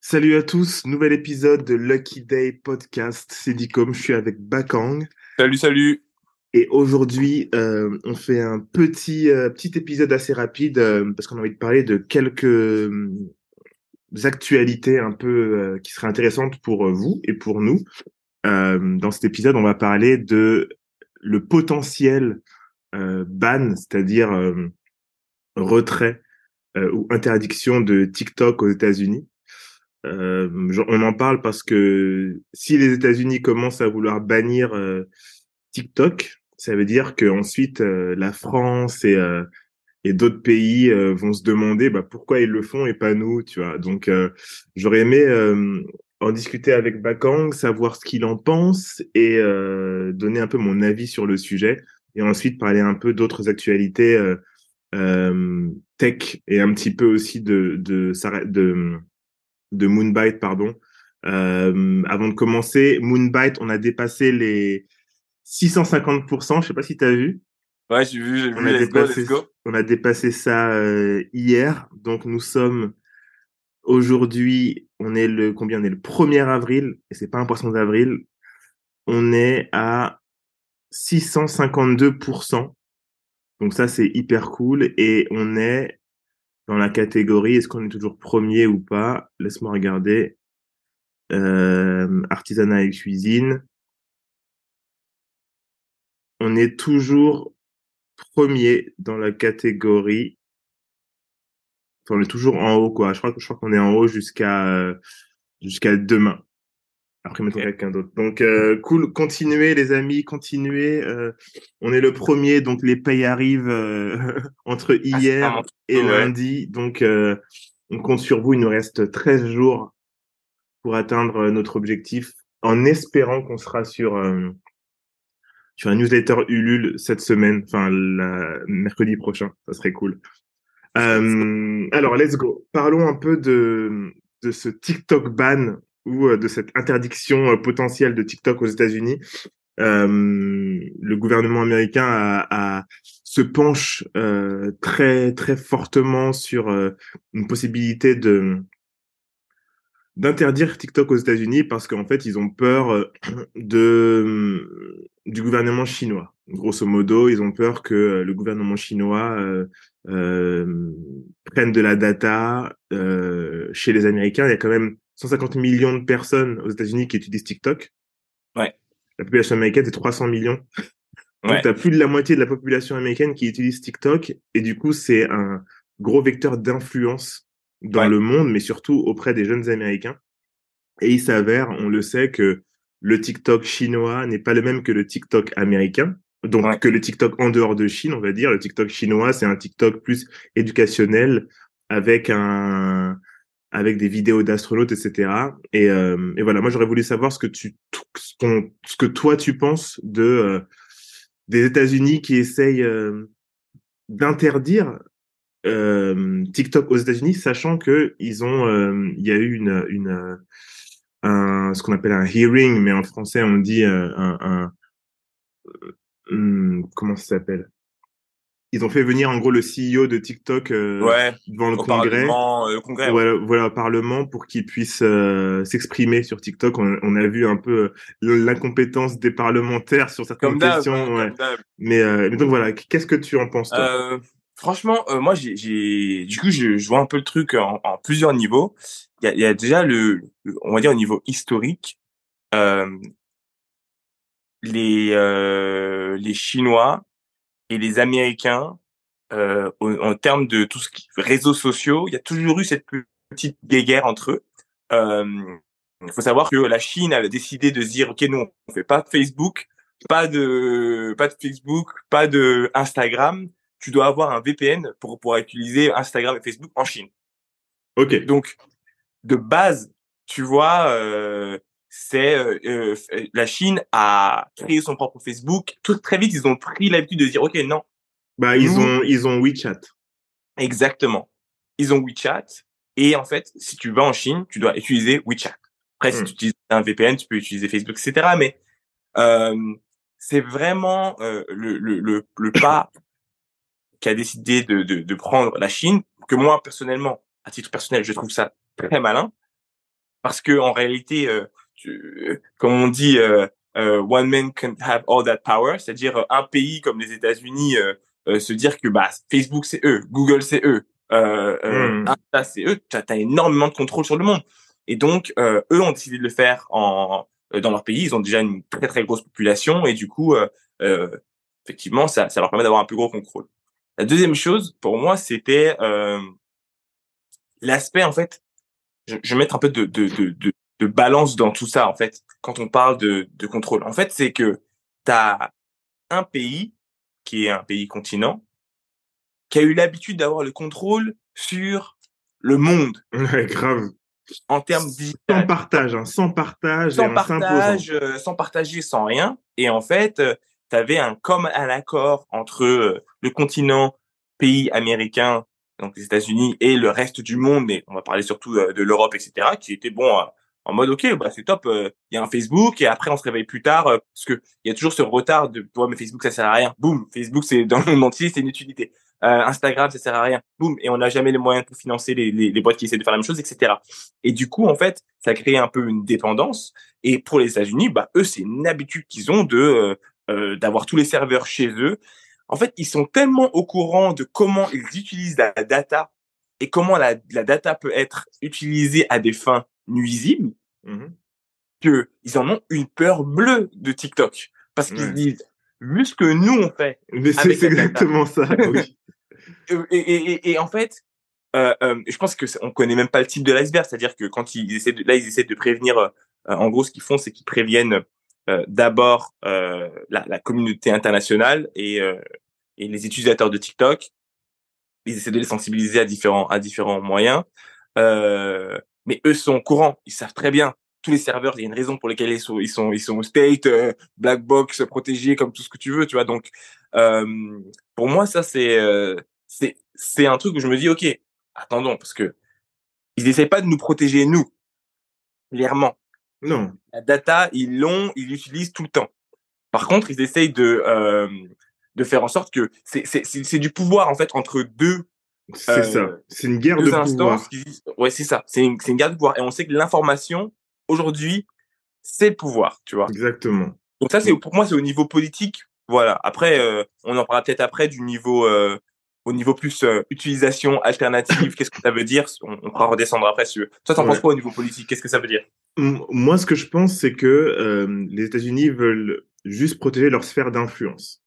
Salut à tous, nouvel épisode de Lucky Day Podcast. C'est Dicom, je suis avec Bakang. Salut, salut. Et aujourd'hui, euh, on fait un petit euh, petit épisode assez rapide euh, parce qu'on a envie de parler de quelques actualités un peu qui seraient intéressantes pour vous et pour nous. Dans cet épisode, on va parler de le potentiel ban, c'est-à-dire retrait ou interdiction de TikTok aux États-Unis. Euh, on en parle parce que si les États-Unis commencent à vouloir bannir euh, TikTok, ça veut dire que ensuite euh, la France et euh, et d'autres pays vont se demander bah, pourquoi ils le font et pas nous, tu vois. Donc j'aurais aimé en discuter avec Bakang, savoir ce qu'il en pense et donner un peu mon avis sur le sujet et ensuite parler un peu d'autres actualités tech et un petit peu aussi de de, de de Moonbite, pardon. Euh, avant de commencer, Moonbite, on a dépassé les 650%. Je sais pas si tu as vu. Ouais, j'ai vu, j'ai vu. On a, dépassé, on a dépassé ça euh, hier. Donc, nous sommes aujourd'hui, on est le combien On est le 1er avril, et c'est pas un poisson d'avril. On est à 652%. Donc ça, c'est hyper cool. Et on est dans la catégorie est-ce qu'on est toujours premier ou pas? Laisse-moi regarder. Euh, artisanat et cuisine. On est toujours premier dans la catégorie. On est toujours en haut, quoi. Je crois, je crois qu'on est en haut jusqu'à jusqu'à demain. Après, mettre quelqu'un d'autre. Donc, euh, cool. Continuez, les amis, continuez. Euh, on est le premier, donc les payes arrivent euh, entre ah, hier et lundi. Donc, on compte sur vous. Il nous reste 13 jours pour atteindre notre objectif, en espérant qu'on sera sur sur un newsletter Ulule cette semaine, enfin, la, mercredi prochain. Ça serait cool. Alors, let's go. Parlons un peu de de ce TikTok ban ou euh, de cette interdiction euh, potentielle de TikTok aux États-Unis, euh, le gouvernement américain a, a se penche euh, très très fortement sur euh, une possibilité de d'interdire TikTok aux États-Unis parce qu'en fait ils ont peur de du gouvernement chinois. Grosso modo, ils ont peur que le gouvernement chinois euh, prenne de la data chez les Américains. Il y a quand même 150 millions de personnes aux États-Unis qui utilisent TikTok. Ouais. La population américaine, c'est 300 millions. Donc, tu as plus de la moitié de la population américaine qui utilise TikTok. Et du coup, c'est un gros vecteur d'influence dans le monde, mais surtout auprès des jeunes Américains. Et il s'avère, on le sait, que le TikTok chinois n'est pas le même que le TikTok américain. Donc, que le TikTok en dehors de Chine, on va dire. Le TikTok chinois, c'est un TikTok plus éducationnel avec un, avec des vidéos d'astronautes, etc. Et, euh, et, voilà, moi j'aurais voulu savoir ce que tu, ce, que toi tu penses de euh, des États-Unis qui essayent euh, d'interdire euh, TikTok aux États-Unis, sachant que ils ont, il y a eu une, une un, ce qu'on appelle un hearing, mais en français on dit un, un, un comment ça s'appelle? Ils ont fait venir en gros le CEO de TikTok euh, devant le congrès, euh, congrès voilà, voilà, au Parlement pour qu'il puisse euh, s'exprimer sur TikTok. On, on, a vu un peu l'incompétence des parlementaires sur certaines questions. Ouais. Mais, mais, donc voilà, qu'est-ce que tu en penses toi? Franchement, moi j'ai, du coup je, je, vois un peu le truc en, en plusieurs niveaux. Il y a, y a, déjà le, on va dire au niveau historique, les les Chinois et les Américains, euh, en, termes de tout ce qui réseaux sociaux, il y a toujours eu cette petite guéguerre entre eux. Euh, il faut savoir que la Chine avait décidé de se dire ok nous on fait pas de Facebook, pas de pas de Facebook, pas de Instagram. Tu dois avoir un VPN pour pouvoir utiliser Instagram et Facebook en Chine. Ok. Donc de base, tu vois, euh, c'est euh, euh, la Chine a créé son propre Facebook. Tout très vite, ils ont pris l'habitude de dire OK, non. Bah ils ont ils ont WeChat. Exactement. Ils ont WeChat et en fait, si tu vas en Chine, tu dois utiliser WeChat. Après, si hmm. tu utilises un VPN, tu peux utiliser Facebook, etc. Mais euh, c'est vraiment euh, le, le, le, le pas qui a décidé de, de, de prendre la Chine, que moi personnellement, à titre personnel, je trouve ça très malin, parce que en réalité, euh, tu, comme on dit, euh, euh, one man can have all that power, c'est-à-dire un pays comme les États-Unis se dire que bah Facebook c'est eux, Google c'est eux, euh, mmh. Insta c'est eux, tu as, énormément de contrôle sur le monde. Et donc eux ont décidé de le faire en dans leur pays, ils ont déjà une très très grosse population et du coup effectivement ça ça leur permet d'avoir un plus gros contrôle. La deuxième chose, pour moi, c'était euh, l'aspect, en fait, je, je, vais mettre un peu de, de, de, de, balance dans tout ça, en fait, quand on parle de, de contrôle. En fait, c'est que tu as un pays, qui est un pays continent, qui a eu l'habitude d'avoir le contrôle sur le monde. Ouais, grave. En termes Sans partage, hein, sans partage. Sans partage, euh, sans partager, sans rien. Et en fait, euh, tu avais un comme un accord entre euh, le continent pays américain, donc les États-Unis, et le reste du monde, mais on va parler surtout euh, de l'Europe, etc., qui était bon en mode ok, bah c'est top, il y a un Facebook, et après on se réveille plus tard, parce que il y a toujours ce retard de toi, mais Facebook ça sert à rien, boum, Facebook c'est dans le monde entier, c'est une utilité. Instagram ça sert à rien, boum, et on n'a jamais les moyens pour financer les, les, boîtes qui essaient de faire la même chose, etc. Et du coup en fait, ça crée un peu une dépendance. Et pour les États-Unis, bah eux c'est une habitude qu'ils ont de euh, d'avoir tous les serveurs chez eux. En fait, ils sont tellement au courant de comment ils utilisent la data et comment la, la data peut être utilisée à des fins nuisibles mmh que ils en ont une peur bleue de TikTok parce qu'ils disent vu ce que nous on fait. Mais c'est exactement ça. Oui. et, et, et, en fait, euh, euh, je pense que on connaît même pas le type de l'iceberg, c'est-à-dire que quand ils essaient de, là ils essaient de prévenir, euh, en gros ce qu'ils font c'est qu'ils préviennent euh, d'abord euh, la, la, communauté internationale et, euh, et les utilisateurs de TikTok. Ils essaient de les sensibiliser à différents à différents moyens. Mais eux sont au courant, ils savent très bien tous les serveurs, il y a une raison pour laquelle ils sont, ils sont, ils sont state, black box, protégés, comme tout ce que tu veux, tu vois. Donc, euh, pour moi, ça c'est, c'est, c'est un truc où je me dis, ok, attendons, parce que ils essayent pas de nous protéger nous, clairement. Non. La data, ils l'ont, ils l'utilisent tout le temps. Par contre, ils essayent de euh, de faire en sorte que c'est c'est c'est du pouvoir en fait entre deux. C'est ça. Euh, c'est une guerre de pouvoir. Qui, ouais, c'est ça. C'est une guerre de pouvoir et on sait que l'information aujourd'hui c'est le pouvoir, tu vois. Exactement. Donc ça c'est pour moi c'est au niveau politique. Voilà. Après, euh, on en parlera peut-être après du niveau euh, au niveau plus euh, utilisation alternative, qu'est-ce que ça veut dire? On, on, pourra redescendre après. Si Toi, t'en penses quoi au niveau politique? Qu'est-ce que ça veut dire? Moi, ce que je pense, c'est que euh, les États-Unis veulent juste protéger leur sphère d'influence.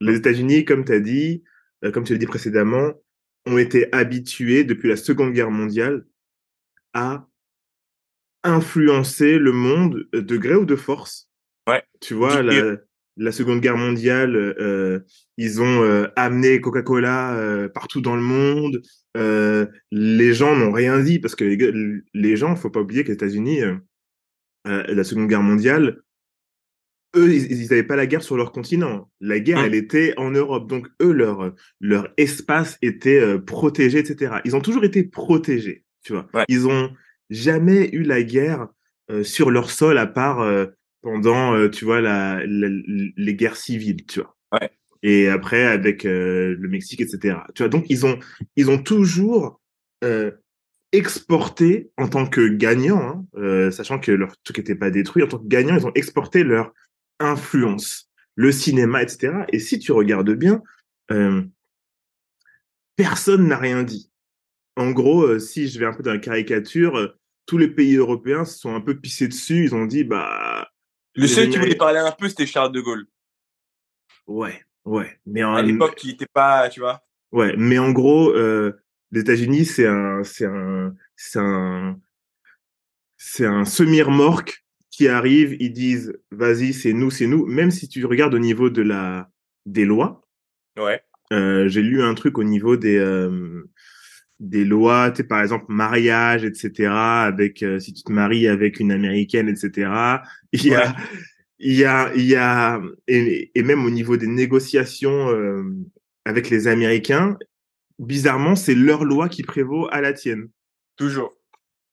Les États-Unis, comme tu as dit, euh, comme tu l'as dit précédemment, ont été habitués depuis la Seconde Guerre mondiale à influencer le monde de gré ou de force. Ouais. Tu vois, la, la Seconde Guerre mondiale, euh, ils ont euh, amené Coca-Cola euh, partout dans le monde. Euh, les gens n'ont rien dit parce que les, les gens, faut pas oublier qu'aux États-Unis, la Seconde Guerre mondiale, eux, ils n'avaient pas la guerre sur leur continent. La guerre, mmh. elle était en Europe. Donc eux, leur leur espace était protégé, etc. Ils ont toujours été protégés, tu vois. Ils ont jamais eu la guerre sur leur sol à part pendant, euh, tu vois, la, les guerres civiles, tu vois. Ouais. Et après, avec euh, le Mexique, etc. Tu vois, donc ils ont, ils ont toujours euh, exporté en tant que gagnants, hein, sachant que leur truc n'était pas détruit, en tant que gagnants, ils ont exporté leur influence, le cinéma, etc. Et si tu regardes bien, personne n'a rien dit. En gros, si je vais un peu dans la caricature, tous les pays européens se sont un peu pissés dessus. Ils ont dit, bah, le seul qui voulait parler un peu, c'était Charles de Gaulle. Ouais, ouais. Mais en... à l'époque, il était pas, tu vois. Ouais, mais en gros, euh, les États-Unis, c'est un, c'est un, c'est un, c'est un semi-remorque qui arrive. Ils disent, vas-y, c'est nous, c'est nous. Même si tu regardes au niveau de la, des lois. Ouais. Euh, j'ai lu un truc au niveau des, euh, des lois, tu sais, par exemple, mariage, etc., avec, euh, si tu te maries avec une américaine, etc., il y a, il y a, il y a, et, et, même au niveau des négociations euh, avec les Américains, bizarrement, c'est leur loi qui prévaut à la tienne. Toujours.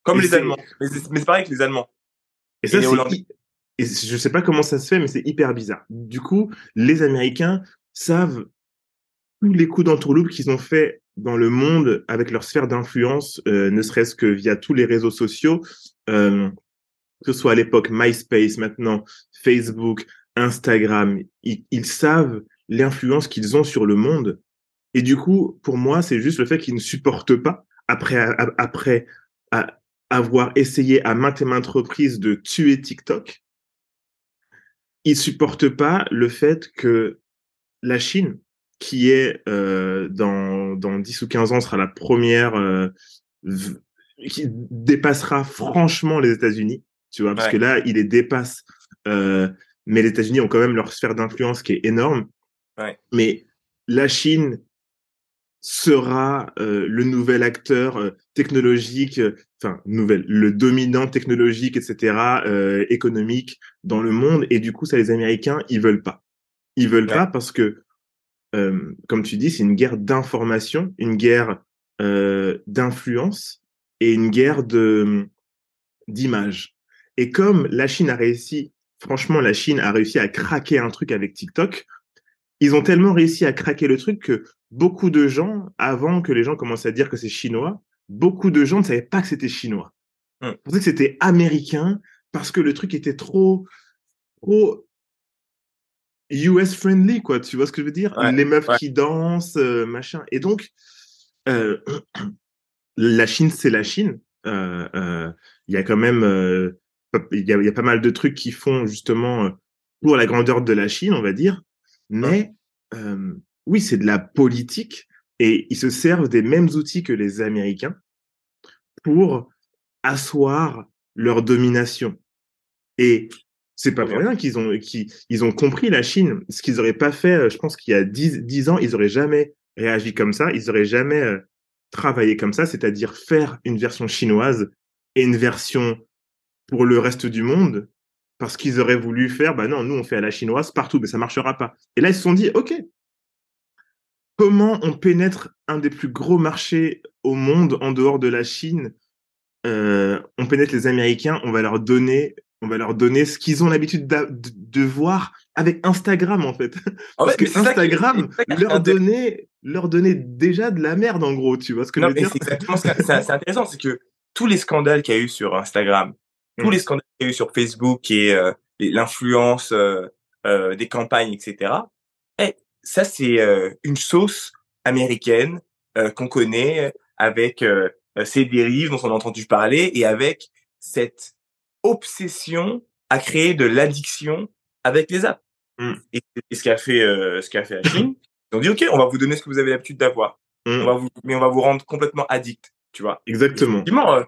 Comme les Allemands. Mais c'est pareil que les Allemands. Et ça, c'est et je sais pas comment ça se fait, mais c'est hyper bizarre. Du coup, les Américains savent tous les coups d'entourloupe qu'ils ont fait dans le monde avec leur sphère d'influence, euh, ne serait-ce que via tous les réseaux sociaux, euh, que ce soit à l'époque MySpace, maintenant Facebook, Instagram, ils, ils savent l'influence qu'ils ont sur le monde. Et du coup, pour moi, c'est juste le fait qu'ils ne supportent pas, après, après avoir essayé à maintes et maintes reprises de tuer TikTok, ils supportent pas le fait que la Chine, qui est euh, dans, dans 10 ou 15 ans, sera la première euh, qui dépassera franchement les États-Unis, tu vois, parce que là, il les dépasse. Euh, mais les États-Unis ont quand même leur sphère d'influence qui est énorme. Ouais. Mais la Chine sera euh, le nouvel acteur euh, technologique, euh, enfin le dominant technologique, etc., économique dans le monde. Et du coup, ça, les Américains, ils veulent pas. Ils veulent Ouais. pas parce que, comme tu dis, c'est une guerre d'information, une guerre d'influence et une guerre de d'image. Et comme la Chine a réussi, franchement, la Chine a réussi à craquer un truc avec TikTok, ils ont tellement réussi à craquer le truc que beaucoup de gens, avant que les gens commencent à dire que c'est chinois, beaucoup de gens ne savaient pas que c'était chinois. Hmm. Ils pensaient que c'était américain parce que le truc était trop, trop US friendly, quoi. Tu vois ce que je veux dire? Ouais, Les meufs ouais. qui dansent, euh, machin. Et donc, euh, la Chine, c'est la Chine. Euh, euh, Il y a quand même, il y, a, il y a pas mal de trucs qui font justement pour la grandeur de la Chine, on va dire. Mais euh, oui, c'est de la politique et ils se servent des mêmes outils que les Américains pour asseoir leur domination. Et c'est pas pour rien qu'ils ont, qu'ils, ils ont compris la Chine. Ce qu'ils auraient pas fait, euh, je pense qu'il y a dix, dix ans, ils auraient jamais réagi comme ça. Ils auraient jamais euh, travaillé comme ça, c'est-à-dire faire une version chinoise et une version pour le reste du monde parce qu'ils auraient voulu faire, bah non, nous on fait à la chinoise partout, mais ça marchera pas. Et là ils se sont dit, ok, comment on pénètre un des plus gros marchés au monde en dehors de la Chine euh, On pénètre les Américains, on va leur donner, on va leur donner ce qu'ils ont l'habitude de, de, voir avec Instagram en fait. En parce fait, que Instagram qui leur donnait, leur donnait déjà de la merde en gros, tu vois ce que Non, je veux dire? exactement c'est intéressant, c'est que tous les scandales qu'il y a eu sur Instagram, tous Mm. les scandales qu'il y a eu sur Facebook et euh, et l'influence euh, euh, des campagnes, etc. Eh, ça c'est euh, une sauce américaine euh, qu'on connaît avec euh, ces dérives dont on a entendu parler et avec cette obsession à créer de l'addiction avec les apps. Mm. Et, et ce qu'a fait euh, ce qu'a fait la Chine, ils ont dit ok, on va vous donner ce que vous avez l'habitude d'avoir, Mm. on va vous, mais on va vous rendre complètement addict, tu vois. Exactement. Effectivement,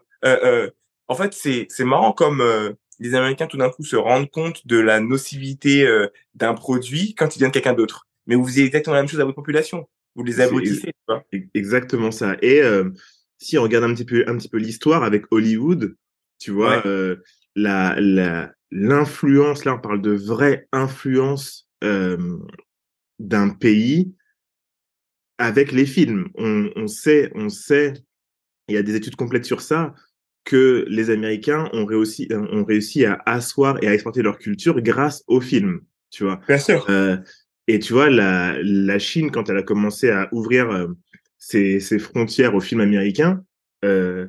en fait, c'est c'est marrant comme euh, les Américains tout d'un coup se rendent compte de la nocivité euh, d'un produit quand il vient de quelqu'un d'autre. Mais vous faisiez exactement la même chose à votre population. Vous les abrutissez. E- Exactement ça. Et euh, si on regarde un petit peu, un petit peu l'histoire avec Hollywood, tu vois, Ouais. euh, la, la, l'influence, là, on parle de vraie influence euh, d'un pays avec les films. On, on sait, on sait, il y a des études complètes sur ça, que les Américains ont réussi, ont réussi à asseoir et à exporter leur culture grâce aux films, tu vois. Bien sûr. Euh, et tu vois, la, la Chine, quand elle a commencé à ouvrir euh, ses, ses frontières aux films américains, euh,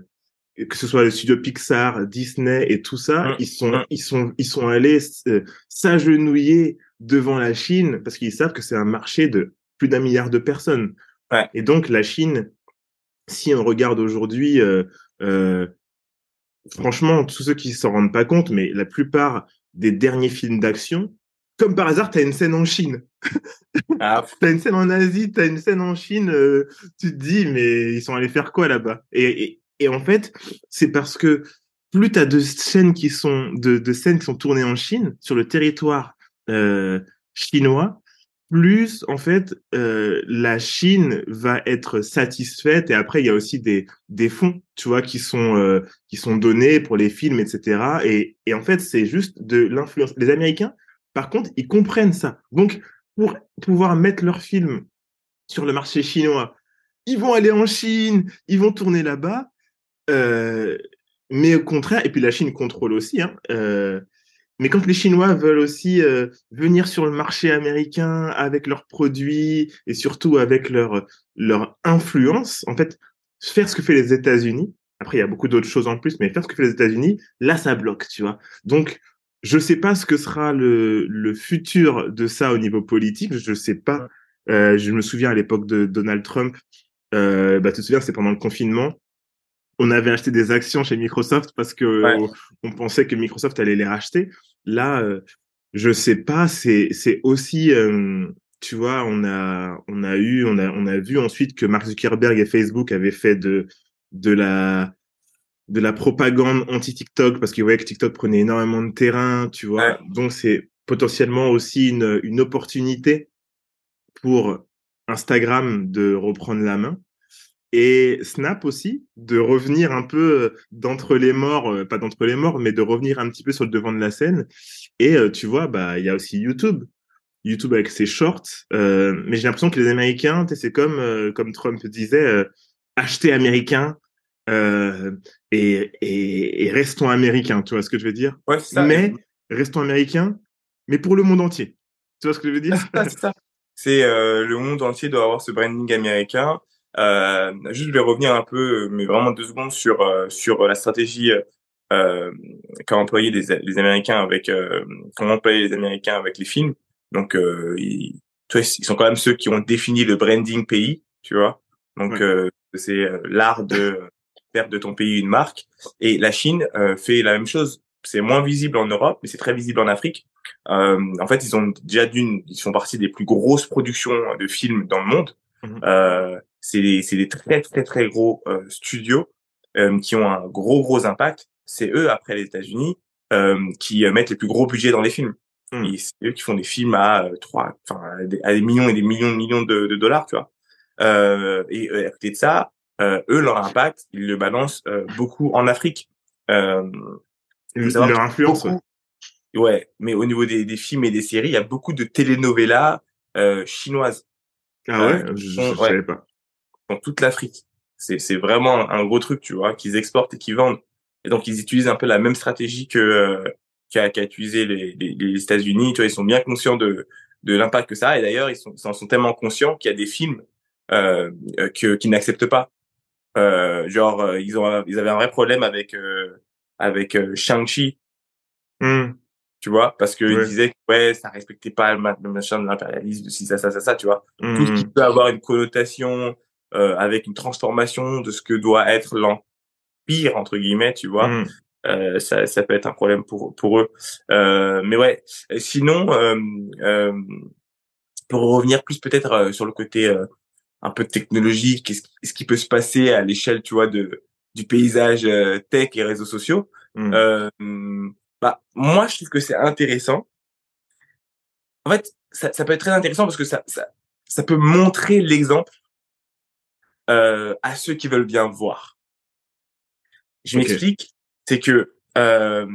que ce soit le studio Pixar, Disney et tout ça, Mm, ils sont, mm. ils sont, ils sont allés euh, s'agenouiller devant la Chine parce qu'ils savent que c'est un marché de plus d'un milliard de personnes. Ouais. Et donc la Chine, si on regarde aujourd'hui, euh, euh, franchement, tous ceux qui s'en rendent pas compte, mais la plupart des derniers films d'action, comme par hasard, t'as une scène en Chine. Ah, T'as une scène en Asie, t'as une scène en Chine, euh, tu te dis, mais ils sont allés faire quoi là-bas? Et, et, et en fait, c'est parce que plus t'as de scènes qui sont de, de scènes qui sont tournées en Chine sur le territoire euh, chinois, plus en fait euh, la Chine va être satisfaite et après il y a aussi des des fonds, tu vois, qui sont euh, qui sont donnés pour les films, etc. Et et en fait c'est juste de l'influence. Les Américains, par contre, ils comprennent ça. Donc pour pouvoir mettre leurs films sur le marché chinois, ils vont aller en Chine, ils vont tourner là-bas. Euh, mais au contraire, et puis la Chine contrôle aussi, hein, euh, mais quand les Chinois veulent aussi euh, venir sur le marché américain avec leurs produits et surtout avec leur leur influence, en fait, faire ce que fait les États-Unis. Après, il y a beaucoup d'autres choses en plus, mais faire ce que fait les États-Unis, là, ça bloque, tu vois. Donc, je sais pas ce que sera le, le futur de ça au niveau politique. Je sais pas. Euh, je me souviens à l'époque de Donald Trump. Euh, bah, tu te souviens, c'est pendant le confinement on avait acheté des actions chez Microsoft parce que on, pensait que Microsoft allait les racheter. Là, euh, je sais pas. C'est c'est aussi, euh, tu vois, on a on a eu on a on a vu ensuite que Mark Zuckerberg et Facebook avaient fait de de la de la propagande anti TikTok parce qu'ils voyaient que TikTok prenait énormément de terrain, tu vois. Donc c'est potentiellement aussi une une opportunité pour Instagram de reprendre la main et Snap aussi, de revenir un peu euh, d'entre les morts, euh, pas d'entre les morts, mais de revenir un petit peu sur le devant de la scène. Et euh, tu vois, bah il y a aussi YouTube, YouTube avec ses shorts. mais j'ai l'impression que les Américains, c'est comme comme Trump disait, acheter américain et, et, restons américains. Tu vois ce que je veux dire? Ouais, ça, Mais restons américains, mais pour le monde entier. Tu vois ce que je veux dire? C'est le monde entier doit avoir ce branding américain. Euh, juste, je vais revenir un peu, mais vraiment deux secondes sur euh, sur la stratégie euh, qu'a employé les, les Américains avec euh, comment employer les Américains avec les films. Donc, euh, ils, tu vois, ils sont quand même ceux qui ont défini le branding pays, tu vois. Donc, c'est l'art de faire de ton pays une marque. Et la Chine fait la même chose. C'est moins visible en Europe, mais c'est très visible en Afrique. en fait, ils ont déjà d'une, ils font partie des plus grosses productions de films dans le monde. Euh, c'est des, c'est des très très très gros euh, studios euh, qui ont un gros gros impact. C'est eux après les États-Unis euh, qui mettent les plus gros budgets dans les films. Mmh. C'est eux qui font des films à trois, enfin à des, millions et des millions de millions de, de dollars, tu vois. et à côté de ça, eux leur impact, ils le balancent beaucoup en Afrique. Euh, leur influence. ouais. mais au niveau des, des films et des séries, il y a beaucoup de telenovelas chinoises. Ah ouais, je, je savais pas dans toute l'Afrique. C'est, c'est vraiment un gros truc, tu vois, qu'ils exportent et qu'ils vendent. Et donc, ils utilisent un peu la même stratégie que euh, qu'a, qu'a utilisé les, les, les, États-Unis. Tu vois, ils sont bien conscients de, de l'impact que ça a. Et d'ailleurs, ils, sont, ils en sont tellement conscients qu'il y a des films euh, euh que, qu'ils n'acceptent pas. Euh, genre, euh, ils ont, ils avaient un vrai problème avec euh, avec Shang-Chi. Hmm. Tu vois, parce que ils disaient que ouais, ça respectait pas le, machin de l'impérialisme, de si ça, ça, ça, ça, tu vois. Tout ce qui hmm. peut avoir une connotation euh, avec une transformation de ce que doit être l'empire entre guillemets, tu vois. Mmh. Euh, ça, ça peut être un problème pour pour eux. Euh, mais ouais. Sinon, euh, euh pour revenir plus peut-être euh, sur le côté un peu technologique, qu'est-ce, ce qui peut se passer à l'échelle, tu vois, de du paysage tech et réseaux sociaux. Mmh. bah moi, je trouve que c'est intéressant. En fait, ça, ça peut être très intéressant parce que ça, ça, ça peut montrer l'exemple euh, à ceux qui veulent bien voir. Je m'explique, c'est que euh,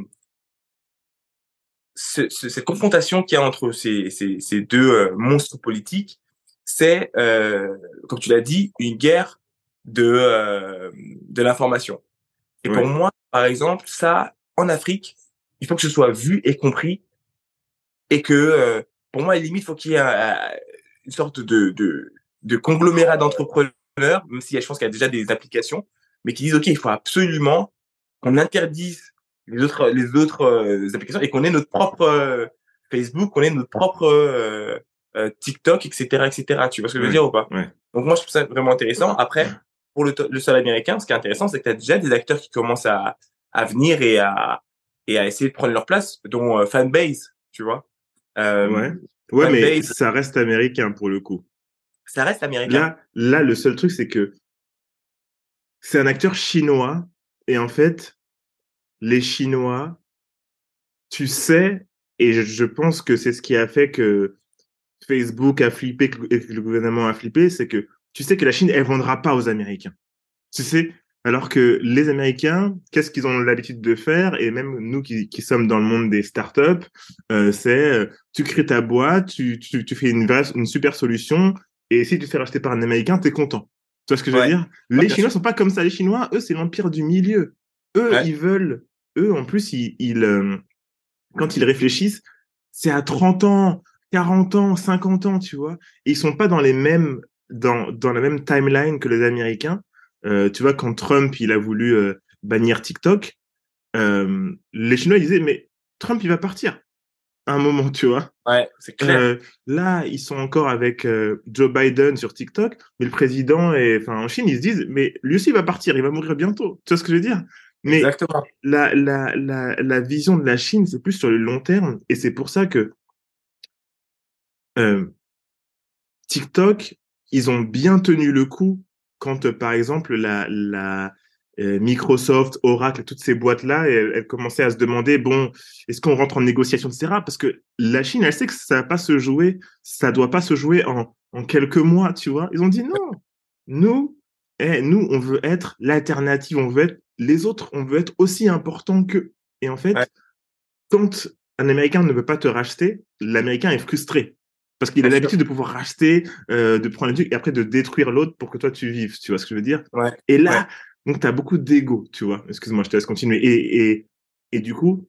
ce, cette confrontation qu'il y a entre ces, ces, ces deux euh, monstres politiques, c'est, euh, comme tu l'as dit, une guerre de euh, de l'information. Et pour moi, par exemple, ça, en Afrique, il faut que ce soit vu et compris, et que euh, pour moi, limite, il faut qu'il y ait une sorte de, de, de conglomérat d'entrepreneurs même si je pense qu'il y a déjà des applications, mais qui disent OK, il faut absolument qu'on interdise les autres les autres euh, applications et qu'on ait notre propre euh, Facebook, qu'on ait notre propre euh, TikTok, etc., etc. Tu vois ce que je veux dire ou pas? Donc moi je trouve ça vraiment intéressant. Après, pour le, le sol américain, ce qui est intéressant, c'est que tu as déjà des acteurs qui commencent à, à venir et à et à essayer de prendre leur place, dont Fanbase, tu vois? ouais. Ouais, mais ça reste américain pour le coup ça reste américain. Là, là, le seul truc, c'est que c'est un acteur chinois et en fait, les Chinois, tu sais, et je, pense que c'est ce qui a fait que Facebook a flippé que le gouvernement a flippé, c'est que tu sais que la Chine, elle vendra pas aux Américains. Tu sais, alors que les Américains, qu'est-ce qu'ils ont l'habitude de faire? Et même nous qui, qui, sommes dans le monde des startups, euh, c'est euh, tu crées ta boîte, tu, tu, tu fais une, une super solution, et si tu te fais racheter par un Américain, t'es content. Tu vois ce que je veux dire? Les Chinois sont pas comme ça. Les Chinois, eux, c'est l'empire du milieu. Eux, ils veulent. Eux, en plus, ils, ils, euh, quand ils réfléchissent, c'est à 30 ans, 40 ans, 50 ans, tu vois. Et ils sont pas dans les mêmes, dans, dans la même timeline que les Américains. Euh, tu vois, quand Trump, il a voulu euh, bannir TikTok, les Chinois ils disaient, mais Trump, il va partir un moment, tu vois. Ouais, c'est clair. Euh, là, ils sont encore avec euh, Joe Biden sur TikTok, mais le président, et, enfin, en Chine, ils se disent, mais lui aussi, il va partir, il va mourir bientôt. Tu vois ce que je veux dire? Mais Exactement. la, la, la, la vision de la Chine, c'est plus sur le long terme, et c'est pour ça que euh, TikTok, ils ont bien tenu le coup quand, par exemple, la, la Microsoft, Oracle, toutes ces boîtes-là, elles, elles commençaient à se demander, bon, est-ce qu'on rentre en négociation, etc. Parce que la Chine, elle sait que ça va pas se jouer, ça doit pas se jouer en, en quelques mois, tu vois? Ils ont dit non, nous, eh, nous, on veut être l'alternative, on veut être les autres, on veut être aussi important qu'eux. Et en fait, Ouais. quand un Américain ne veut pas te racheter, l'Américain est frustré. Parce qu'il a l'habitude de pouvoir racheter, euh, de prendre un truc et après de détruire l'autre pour que toi tu vives. Tu vois ce que je veux dire? Ouais. Et là, donc tu as beaucoup d'ego, tu vois. Excuse-moi, je te laisse continuer. Et, et, et du coup,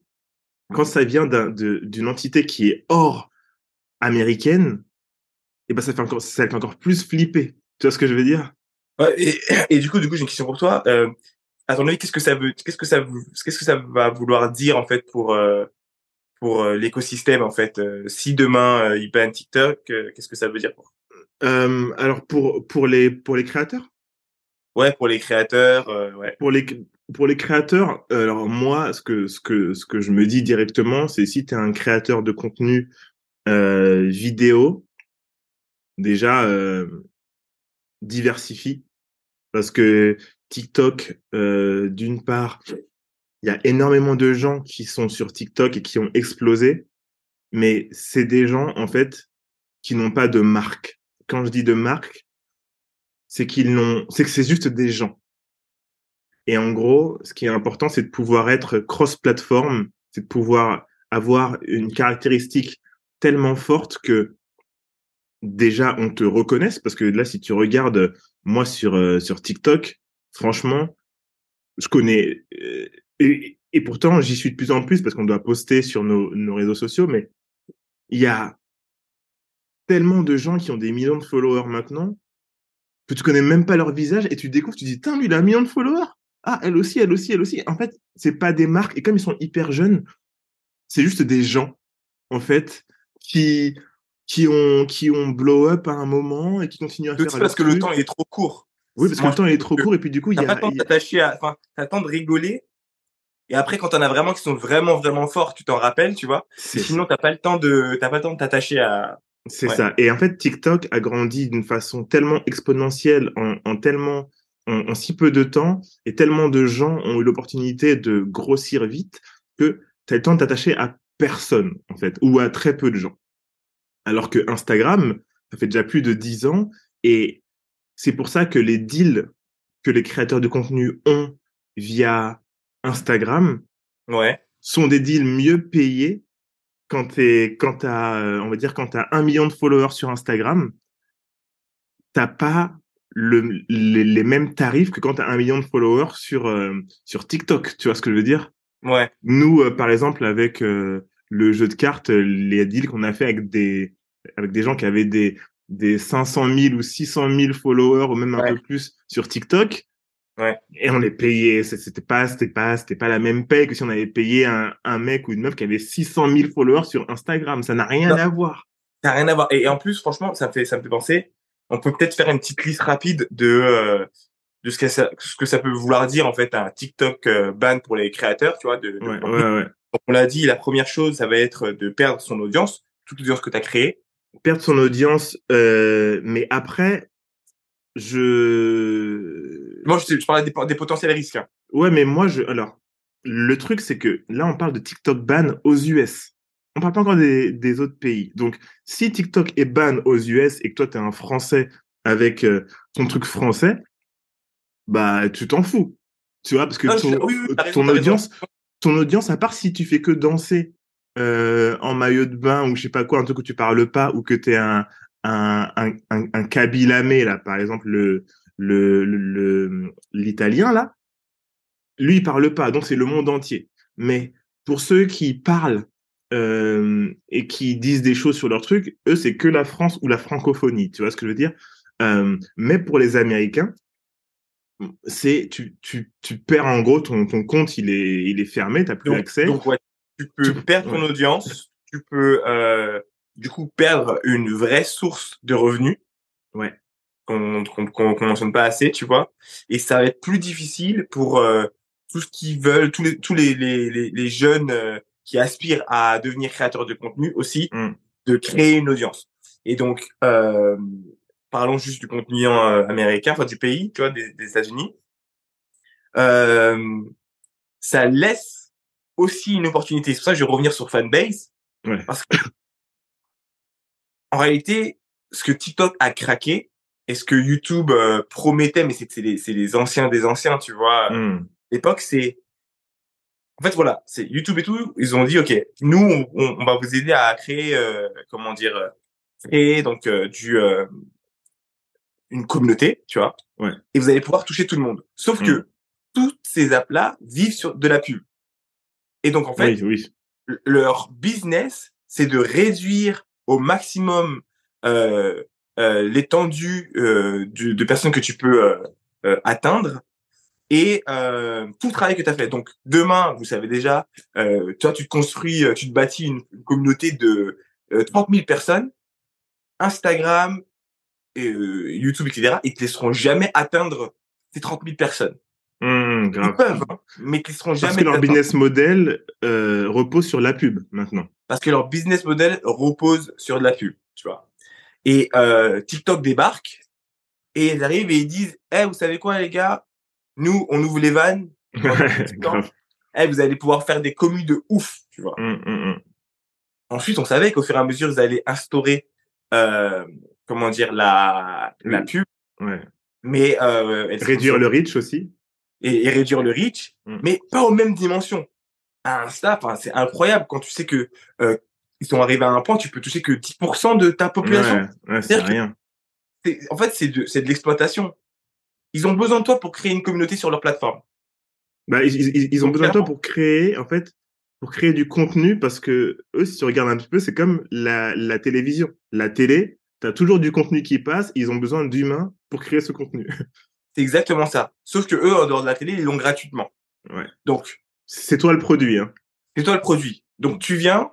quand ça vient d'une entité qui est hors américaine, et ben ça fait encore, ça fait encore plus flipper. Tu vois ce que je veux dire? Ouais, et, et du coup, du coup, j'ai une question pour toi. Euh, à ton avis, qu'est-ce que ça veut, qu'est-ce que ça, qu'est-ce que ça va vouloir dire en fait pour euh, pour euh, l'écosystème en fait? Euh, Si demain ils bannent TikTok, qu'est-ce que ça veut dire pour Alors pour pour les pour les créateurs, Ouais, pour les créateurs, euh, pour les pour les créateurs, euh, alors moi ce que ce que ce que je me dis directement, c'est si tu es un créateur de contenu euh, vidéo, déjà diversifie parce que TikTok, d'une part, il y a énormément de gens qui sont sur TikTok et qui ont explosé, mais c'est des gens en fait qui n'ont pas de marque. Quand je dis de marque, c'est qu'ils n'ont, c'est que c'est juste des gens. Et en gros, ce qui est important, c'est de pouvoir être cross-platform, c'est de pouvoir avoir une caractéristique tellement forte que déjà on te reconnaisse parce que là si tu regardes moi sur euh, sur TikTok franchement je connais euh, et, et pourtant j'y suis de plus en plus parce qu'on doit poster sur nos, nos réseaux sociaux mais il y a tellement de gens qui ont des millions de followers maintenant que tu connais même pas leur visage et tu découvres tu dis tiens lui il a un million de followers ah elle aussi elle aussi elle aussi en fait c'est pas des marques et comme ils sont hyper jeunes c'est juste des gens en fait qui qui ont qui ont blow up à un moment et qui continuent à faire ça parce que le temps est trop court. oui parce que le temps est trop court et puis du coup il y T'as pas a, le temps il de y a- t'attacher à, enfin, temps de rigoler. Et après, quand t'en as vraiment qui sont vraiment, vraiment forts, tu t'en rappelles, tu vois. c'est Sinon, t'as pas le temps de, t'as pas le temps de t'attacher à, C'est Ouais. ça. Et en fait, TikTok a grandi d'une façon tellement exponentielle, en, en tellement, en, en si peu de temps, et tellement de gens ont eu l'opportunité de grossir vite que tu as le temps de t'attacher à personne, en fait, ou à très peu de gens. Alors que Instagram, ça fait déjà plus de 10 ans, et c'est pour ça que les deals que les créateurs de contenu ont via Instagram ouais. sont des deals mieux payés quand t'es, quand t'as, euh, on va dire, quand t'as un million de followers sur Instagram, t'as pas le, les, les mêmes tarifs que quand t'as un million de followers sur, euh, sur TikTok. Tu vois ce que je veux dire? Ouais. Nous, euh, par exemple, avec euh, le jeu de cartes, les deals qu'on a fait avec des, avec des gens qui avaient des, des 500 000 ou 600 000 followers ou même un Ouais. peu plus sur TikTok. Ouais. Et on les payait, c'était pas, c'était pas, c'était pas la même paye que si on avait payé un, un mec ou une meuf qui avait 600 000 followers sur Instagram. Ça n'a rien Non. à voir. Ça n'a rien à voir. Et, et en plus, franchement, ça me fait, ça me fait penser. On peut peut-être faire une petite liste rapide de, euh, de ce que ça, ce que ça peut vouloir dire, en fait, un TikTok euh, ban pour les créateurs, tu vois, de, de Ouais, ouais, ouais. On l'a dit, la première chose, ça va être de perdre son audience, toute l'audience que tu as créée. Perdre son audience, euh, mais après, je, Moi, je, je parlais des, des potentiels risques. hein. Ouais, mais moi, je. Alors, le truc, c'est que là, on parle de TikTok ban aux US. On parle pas encore des, des autres pays. Donc, si TikTok est ban aux US et que toi, t'es un Français avec euh, ton truc français, bah, tu t'en fous. Tu vois, parce que ton, oui, oui, t'as raison, ton t'as raison. audience, ton audience, à part si tu fais que danser euh, en maillot de bain ou je sais pas quoi, un truc où tu parles pas ou que t'es un un un un, là, par exemple le le l'italien là, lui il parle pas, donc c'est le monde entier. Mais pour ceux qui parlent euh, et qui disent des choses sur leur truc, eux, c'est que la France ou la francophonie. Tu vois ce que je veux dire? Euh, Mais pour les Américains, c'est tu, tu, tu perds en gros ton, ton compte, il est, il est fermé, t'as plus Donc, accès. donc ouais, tu peux perdre ton ouais. audience, tu peux euh, du coup perdre une vraie source de revenus Ouais. qu'on qu'on qu'on qu'on mentionne pas assez, tu vois. Et ça va être plus difficile pour euh, tout ce qu'ils veulent, tous les tous les les les, les jeunes euh, qui aspirent à devenir créateurs de contenu aussi, Mm. de créer une audience. Et donc euh, parlons juste du contenu euh, américain, enfin du pays, tu vois, des, des États-Unis. Euh, ça laisse aussi une opportunité. C'est pour ça que je vais revenir sur Fanbase. Ouais. Parce que, en réalité, ce que TikTok a craqué et ce que YouTube euh, promettait, mais c'est les, c'est les anciens des anciens, tu vois, à Mm. l'époque, c'est... En fait, voilà, c'est YouTube et tout, ils ont dit, OK, nous, on, on- on va vous aider à créer, euh, comment dire, euh, créer donc euh, du... euh, une communauté, tu vois, Ouais. et vous allez pouvoir toucher tout le monde. Sauf que toutes ces apps-là vivent sur de la pub. Et donc, en fait, oui, oui. l- leur business, c'est de réduire au maximum euh, euh, l'étendue euh, de personnes que tu peux atteindre et tout le travail que tu as fait. Donc demain, vous savez déjà, toi tu te construis, tu te bâtis une, une communauté de euh, 30 000 personnes, Instagram, et, YouTube, etc. Ils te laisseront jamais atteindre ces 30 000 personnes. Mm, Ils peuvent, hein, mais ils te laisseront Parce jamais que leur business model repose sur la pub maintenant. Parce que leur business model repose sur de la pub, tu vois. Et euh, TikTok débarque et ils arrivent et ils disent, eh, vous savez quoi les gars, nous on ouvre les vannes, grave. eh, vous allez pouvoir faire des communes de ouf, tu vois. Mm, mm, mm. Ensuite, on savait qu'au fur et à mesure, ils allaient instaurer, euh, comment dire, la la pub, Ouais. mais euh, Réduire le reach aussi. et, et réduire le reach, mais pas aux mêmes dimensions. À Insta, enfin, c'est incroyable quand tu sais que euh, ils sont arrivés à un point, tu peux toucher que 10% de ta population. Ouais, ouais, c'est rien. En fait, c'est de, de l'exploitation. Ils ont besoin de toi pour créer une communauté sur leur plateforme. Bah, ils, ils, ils ont Donc, besoin de toi pour créer, en fait, pour créer du contenu parce que eux, si tu regardes un petit peu, c'est comme la, la télévision. La télé, tu as toujours du contenu qui passe, ils ont besoin d'humains pour créer ce contenu. C'est exactement ça. Sauf que eux, en dehors de la télé, ils l'ont gratuitement. Ouais. Donc, C'est toi le produit. Hein. c'est toi le produit. Donc, tu viens,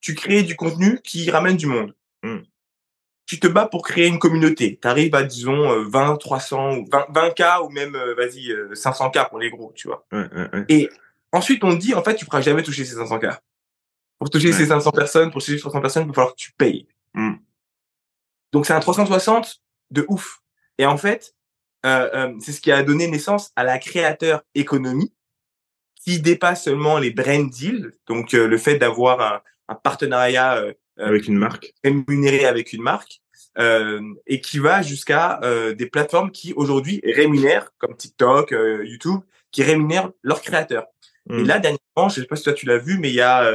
tu crées du contenu qui ramène du monde. Mm. Tu te bats pour créer une communauté. Tu arrives à, disons, euh, 20, 300 ou 20, 20K ou même, euh, vas-y, euh, 500K pour les gros, tu vois. Ouais, ouais, ouais. Et ensuite, on te dit, en fait, tu pourras jamais toucher ces 500K. Pour toucher ces 500 personnes, pour toucher ces 500 personnes, il va falloir que tu payes. Mm. Donc, c'est un 360 de ouf. Et en fait, euh, euh, c'est ce qui a donné naissance à la créateur économie qui dépasse seulement les brand deals, donc euh, le fait d'avoir un, un partenariat euh, euh, Avec une marque. rémunéré avec une marque, euh, et qui va jusqu'à euh, des plateformes qui aujourd'hui rémunèrent, comme TikTok, euh, YouTube, qui rémunèrent leurs créateurs. Et Mm. là, dernièrement, je sais pas si toi tu l'as vu, mais il y a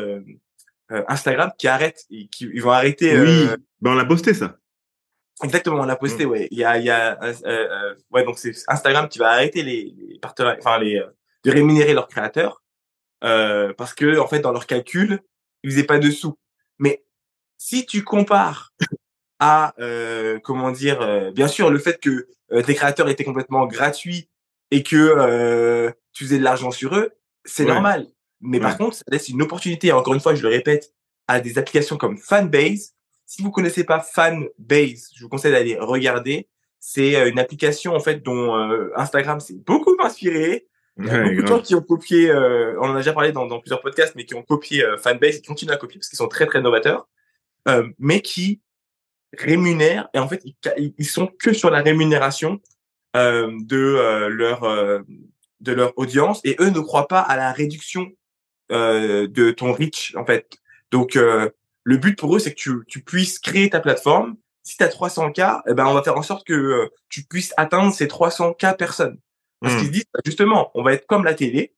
Instagram qui arrête, et qui, ils vont arrêter. oui, ben, on l'a posté ça. Exactement, on l'a posté, ouais. Il y a, il y a, euh, euh, ouais, donc c'est Instagram qui va arrêter les, les partenaires, enfin les, euh, de rémunérer leurs créateurs, euh, parce que en fait dans leurs calculs, ils faisaient pas de sous. Mais si tu compares à, euh, comment dire, euh, bien sûr le fait que euh, tes créateurs étaient complètement gratuits et que euh, tu faisais de l'argent sur eux, c'est Ouais. normal. Mais par contre, ça laisse une opportunité. Encore une fois, je le répète, à des applications comme Fanbase. Si vous connaissez pas Fanbase, je vous conseille d'aller regarder. C'est euh, une application en fait dont Instagram s'est beaucoup inspiré. Il y a Ouais, beaucoup de grave. gens qui ont copié, euh, on en a déjà parlé dans, dans plusieurs podcasts, mais qui ont copié euh, Fanbase et qui continuent à copier parce qu'ils sont très très novateurs, euh, mais qui rémunèrent et en fait ils, ils sont que sur la rémunération euh, de euh, leur euh, de leur audience et eux ne croient pas à la réduction euh, de ton reach en fait. Donc euh, le but pour eux c'est que tu, tu puisses créer ta plateforme. Si tu as 300K, eh ben on va faire en sorte que tu puisses atteindre ces 300K personnes. Parce Mm. qu'ils se disent bah, justement, on va être comme la télé.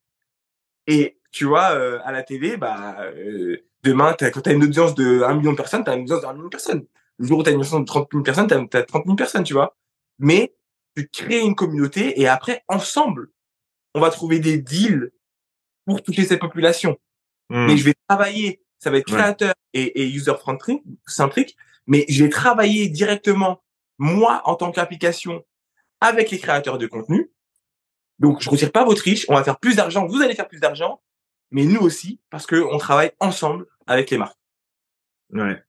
Et tu vois, euh, à la télé, bah euh, demain, quand tu as une audience de 1 million de personnes, tu as une audience de 1 million de personnes. Le jour où tu as une audience de 30 000 personnes, tu as, 30 000 personnes, tu vois. Mais tu crées une communauté et après, ensemble, on va trouver des deals pour toucher cette population. Mm. Mais je vais travailler ça va être créateur et, et user centric, mais je vais travailler directement moi en tant qu'application avec les créateurs de contenu. Donc je retire pas votre riche, on va faire plus d'argent, vous allez faire plus d'argent, mais nous aussi parce que on travaille ensemble avec les marques. Ouais.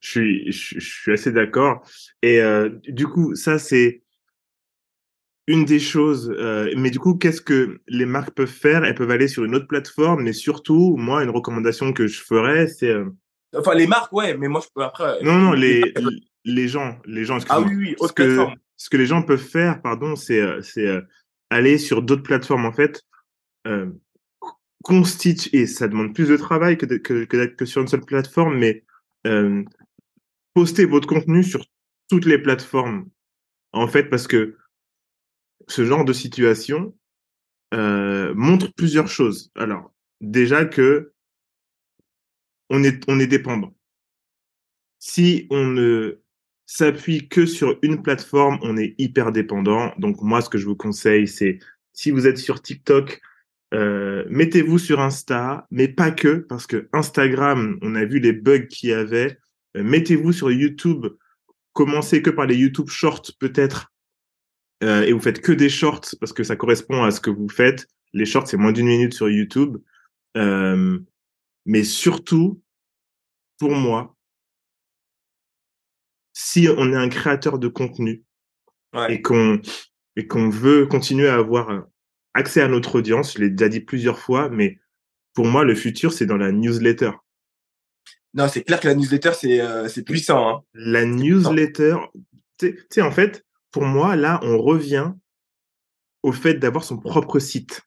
Je suis, je, suis assez d'accord. Et euh, du coup, ça c'est une des choses. Euh, mais du coup, qu'est-ce que les marques peuvent faire? Elles peuvent aller sur une autre plateforme, mais surtout, moi, une recommandation que je ferais, c'est. Euh, enfin, les marques, ouais, mais moi, je peux après. Non, non, les les gens, les gens. Ah oui, oui, autre que, Ce que les gens peuvent faire, pardon, c'est c'est aller sur d'autres plateformes en fait. Euh, constituer, ça demande plus de travail que, que, que, sur une seule plateforme, mais euh, poster votre contenu sur toutes les plateformes, en fait, parce que ce genre de situation euh, montre plusieurs choses. Alors, déjà que on est, on est dépendant. Si on ne s'appuie que sur une plateforme, on est hyper dépendant. Donc moi, ce que je vous conseille, c'est si vous êtes sur TikTok, euh, mettez-vous sur Insta, mais pas que, parce que Instagram, on a vu les bugs qu'il y avait. Euh, mettez-vous sur YouTube. Commencez que par les YouTube Shorts peut-être, euh, et vous faites que des shorts parce que ça correspond à ce que vous faites. Les shorts, c'est moins d'une minute sur YouTube. Mais surtout, pour moi, si on est un créateur de contenu ouais. et qu'on et qu'on veut continuer à avoir accès à notre audience. Je l'ai déjà dit plusieurs fois, mais pour moi, le futur, c'est dans la newsletter. Non, c'est clair que la newsletter, c'est euh, puissant. Hein. La newsletter, tu sais, en fait, pour moi, là, on revient au fait d'avoir son propre site.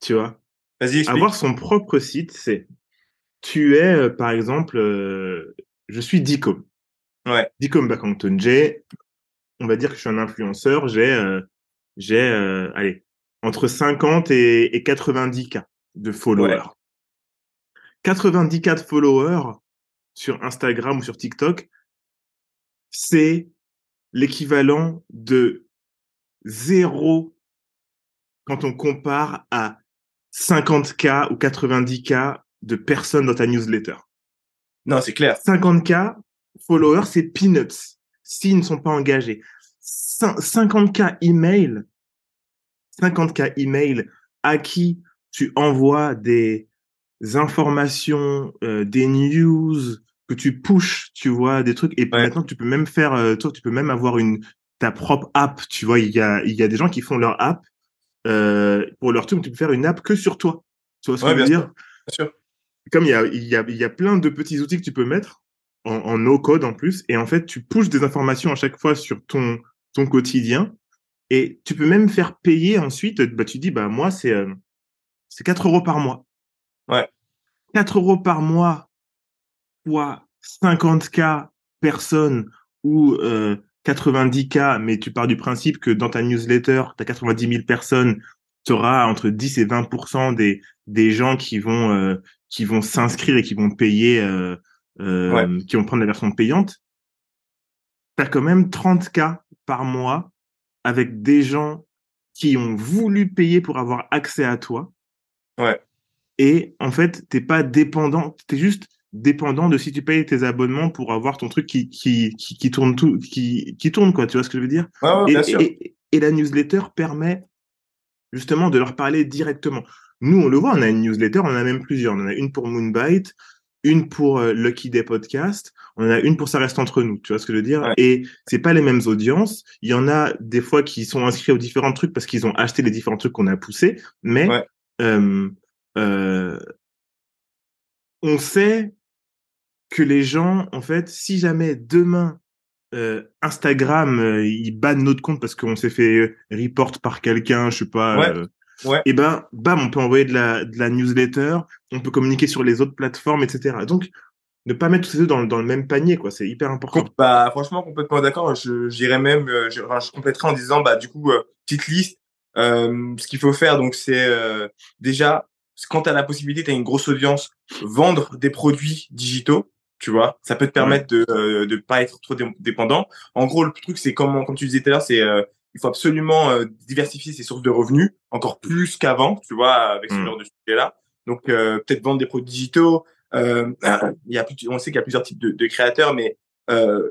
Tu vois? Vas-y, Avoir son propre site, c'est tu es, euh, par exemple, euh, je suis Dicom. Ouais. Backington. J'ai, on va dire que je suis un influenceur. J'ai, j'ai, allez, entre 50 et, 90 k de followers. 90 k de followers sur Instagram ou sur TikTok, c'est l'équivalent de zéro quand on compare à 50K ou 90K de personnes dans ta newsletter. Non, c'est clair. 50K followers, c'est peanuts s'ils ne sont pas engagés. 50K emails, 50K email à qui tu envoies des informations, euh, des news, que tu pushes, tu vois, des trucs. Et maintenant, tu peux même faire, euh, toi, tu peux même avoir une ta propre app. Tu vois, il y a il y a des gens qui font leur app euh, pour leur truc. Tu peux faire une app que sur toi. Tu vois ce que je veux dire? Bien sûr. Comme il y a il y a il y a plein de petits outils que tu peux mettre en, en no code en plus, et en fait, tu pushes des informations à chaque fois sur ton ton quotidien et tu peux même faire payer ensuite, bah, tu dis, bah, moi, c'est, euh, c'est 4 euros par mois. Ouais. 4 euros par mois fois 50K personnes ou euh, 90K, mais tu pars du principe que dans ta newsletter, tu as 90 000 personnes, tu auras entre 10 et 20% des, des gens qui vont, euh, qui vont s'inscrire et qui vont payer, euh, qui vont prendre la version payante. Tu as quand même 30K par mois avec des gens qui ont voulu payer pour avoir accès à toi. Ouais. Et en fait, t'es pas dépendant, t'es juste dépendant de si tu payes tes abonnements pour avoir ton truc qui qui qui, qui tourne tout, qui qui tourne quoi. Tu vois ce que je veux dire? Ouais, ouais, et, bien sûr. Et, et, la newsletter permet justement de leur parler directement. Nous, on le voit, on a une newsletter, on en a même plusieurs. On en a une pour Moonbite, une pour euh, Lucky Day Podcast, on en a une pour Ça reste entre nous, tu vois ce que je veux dire? Ouais. Et c'est pas les mêmes audiences. Il y en a des fois qui sont inscrits aux différents trucs parce qu'ils ont acheté les différents trucs qu'on a poussés, mais ouais. euh, euh, on sait que les gens, en fait, si jamais demain euh, Instagram euh, il banne notre compte parce qu'on s'est fait report par quelqu'un, je sais pas. Ouais. Ouais. Et ben, bam, on peut envoyer de la, de la newsletter, on peut communiquer sur les autres plateformes, etc. Donc, ne pas mettre tous ces œufs dans, dans le même panier, quoi. C'est hyper important. Bah, franchement, complètement d'accord. Je, j'irais même, euh, je, enfin, je compléterais en disant, bah, du coup, euh, petite liste. Euh, ce qu'il faut faire, donc, c'est euh, déjà, quand tu as la possibilité, tu as une grosse audience, vendre des produits digitaux. Tu vois, ça peut te permettre ouais. de euh, de pas être trop dépendant. En gros, le truc, c'est comme comme tu disais tout à l'heure, c'est il faut absolument diversifier ses sources de revenus encore plus qu'avant. Tu vois, avec ce Mm. genre de sujet-là. Donc peut-être vendre des produits digitaux. il y a on sait qu'il y a plusieurs types de, de créateurs, mais euh,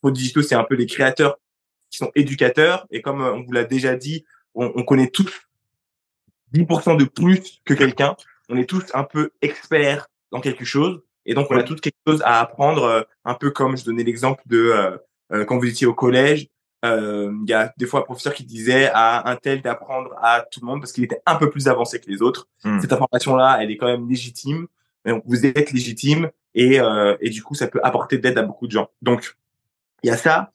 produits digitaux, c'est un peu les créateurs qui sont éducateurs. Et comme on vous l'a déjà dit, on, on connaît tous 10% de plus que quelqu'un. On est tous un peu experts dans quelque chose. Et donc, on a tous quelque chose à apprendre, euh, un peu comme je donnais l'exemple de euh, euh, quand vous étiez au collège. Il y a des fois un professeur qui disait à un tel d'apprendre à tout le monde parce qu'il était un peu plus avancé que les autres. Hmm. Cette information-là, elle est quand même légitime. Donc, vous êtes légitime et, et du coup, ça peut apporter d'aide à beaucoup de gens. Donc, il y a ça.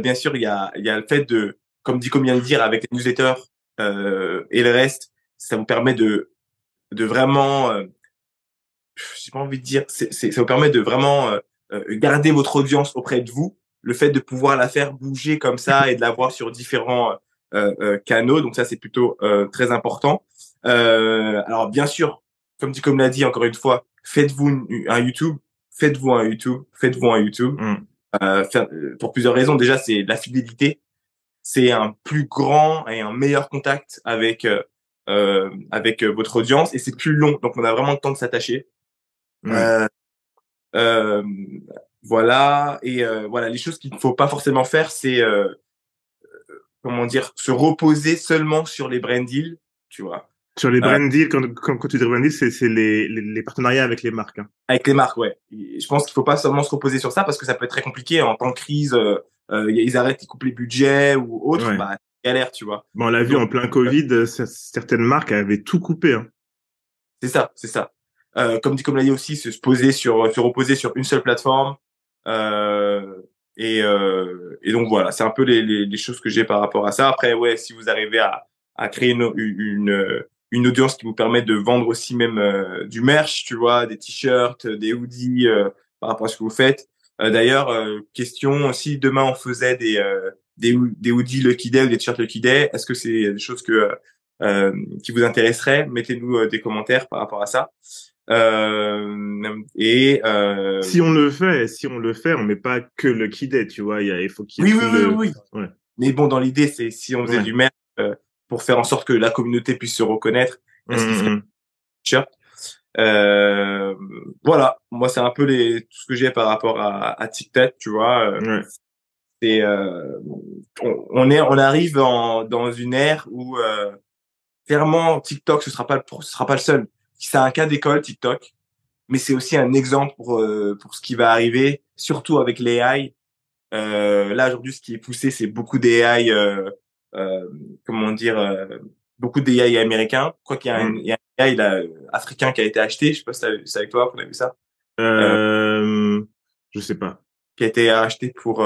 bien sûr, il y a, il y a le fait de, comme dit, comme vient de dire, avec les newsletters et le reste, ça vous permet de, de vraiment j'ai pas envie de dire, c'est, ça vous permet de vraiment euh, euh, garder votre audience auprès de vous. Le fait de pouvoir la faire bouger comme ça et de la voir sur différents euh, canaux, donc ça c'est plutôt très important. alors bien sûr, comme dit comme l'a dit encore une fois, faites-vous un YouTube, faites-vous un YouTube, faites-vous un YouTube. Mm. pour plusieurs raisons. Déjà, c'est la fidélité. C'est un plus grand et un meilleur contact avec euh, avec votre audience et c'est plus long. Donc, on a vraiment le temps de s'attacher. Euh, euh, voilà et euh, voilà les choses qu'il ne faut pas forcément faire, c'est euh, comment dire se reposer seulement sur les brand deals, tu vois. Sur les brand deals, quand, quand, quand, tu dis brand deals, c'est, c'est les, les, partenariats avec les marques. Hein. Avec les marques, ouais. je pense qu'il faut pas seulement se reposer sur ça parce que ça peut être très compliqué en temps de crise. Euh, ils arrêtent, ils coupent les budgets ou autre. Bah, galère, tu vois. Bon, on l'a vu en plein Covid, certaines marques avaient tout coupé. Hein. C'est ça, c'est ça. Euh, comme dit comme l'a dit aussi, se poser sur, se reposer sur une seule plateforme. Euh, et, euh, et donc voilà, c'est un peu les, les, les choses que j'ai par rapport à ça. Après, ouais, si vous arrivez à, à créer une, une, une audience qui vous permet de vendre aussi même euh, du merch, tu vois, des t-shirts, des hoodies euh, par rapport à ce que vous faites. D'ailleurs, question, si demain on faisait des des, des hoodies Lucky Day ou des t-shirts Lucky Day, est-ce que c'est des choses que qui vous intéresseraient? Mettez-nous des commentaires par rapport à ça. Euh, et euh... si on le fait, si on le fait, on met pas que le Day, tu vois. Il, faut qu'il oui, oui, oui, oui, ouais. Mais bon, dans l'idée, c'est si on faisait du merch euh, pour faire en sorte que la communauté puisse se reconnaître. Mmh, mmh. Euh, voilà, moi c'est un peu les tout ce que j'ai par rapport à, à TikTok, tu vois. Euh, c'est euh, on, on, est on arrive en, dans une ère où euh, clairement TikTok ce sera pas le, ce sera pas le seul c'est un cas d'école TikTok, mais c'est aussi un exemple pour euh, pour ce qui va arriver, surtout avec l'AI. Euh, là aujourd'hui, ce qui est poussé, c'est beaucoup d'AI, euh, euh, comment dire, euh, beaucoup d'AI américains. Quoi qu'il y a un, il y a un AI là, africain qui a été acheté. Je sais pas si c'est avec toi qu'on a vu ça. Euh, je sais pas. Qui a été acheté pour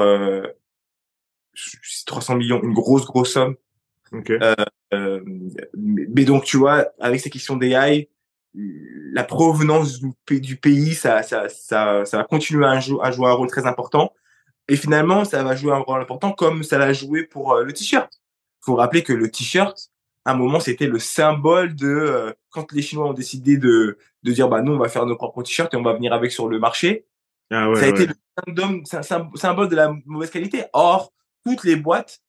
300 millions, une grosse grosse somme. Okay. Euh, mais donc tu vois, avec ces questions d'AI, la provenance du, pays, ça, ça, ça, ça va continuer à, jouer à jouer un rôle très important. Et finalement, ça va jouer un rôle important comme ça l'a joué pour euh, le t-shirt. faut rappeler que le t-shirt, à un moment, c'était le symbole de euh, quand les Chinois ont décidé de, de dire bah nous on va faire nos propres t-shirts et on va venir avec sur le marché. Ah ouais, ça a été le symbole de la mauvaise qualité. Or, toutes les boîtes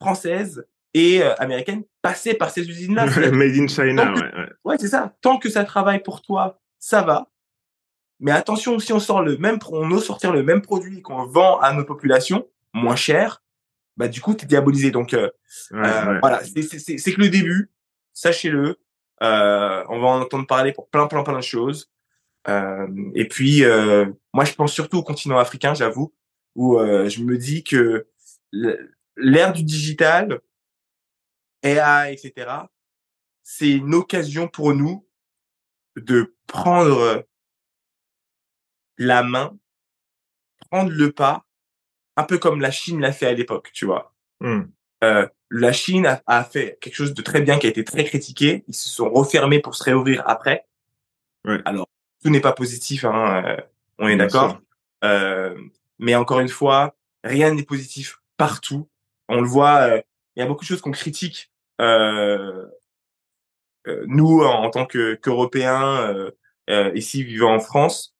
françaises et euh, américaine passer par ces usines-là. Made in China, ouais. Ouais, ouais c'est ça. Tant que ça travaille pour toi, ça va. Mais attention, si on sort le même, on ose sortir le même produit qu'on vend à nos populations moins cher, bah du coup t'es diabolisé. Donc euh, euh voilà, c'est que le début. Sachez-le. Euh, on va en entendre parler pour plein, plein, plein de choses. Euh, et puis, euh, moi, je pense surtout au continent africain, j'avoue, où je me dis que l'ère du digital, AI, etc., c'est une occasion pour nous de prendre la main, prendre le pas, un peu comme la Chine l'a fait à l'époque, tu vois. Mmh. Euh, la Chine a, a, fait quelque chose de très bien qui a été très critiqué. Ils se sont refermés pour se réouvrir après. Ouais. Alors, tout n'est pas positif, hein, euh, on est d'accord. Euh, mais encore une fois, rien n'est positif partout. On le voit, il y a beaucoup de choses qu'on critique euh, euh, nous, en, tant qu'Européens, euh, euh, ici vivant en France,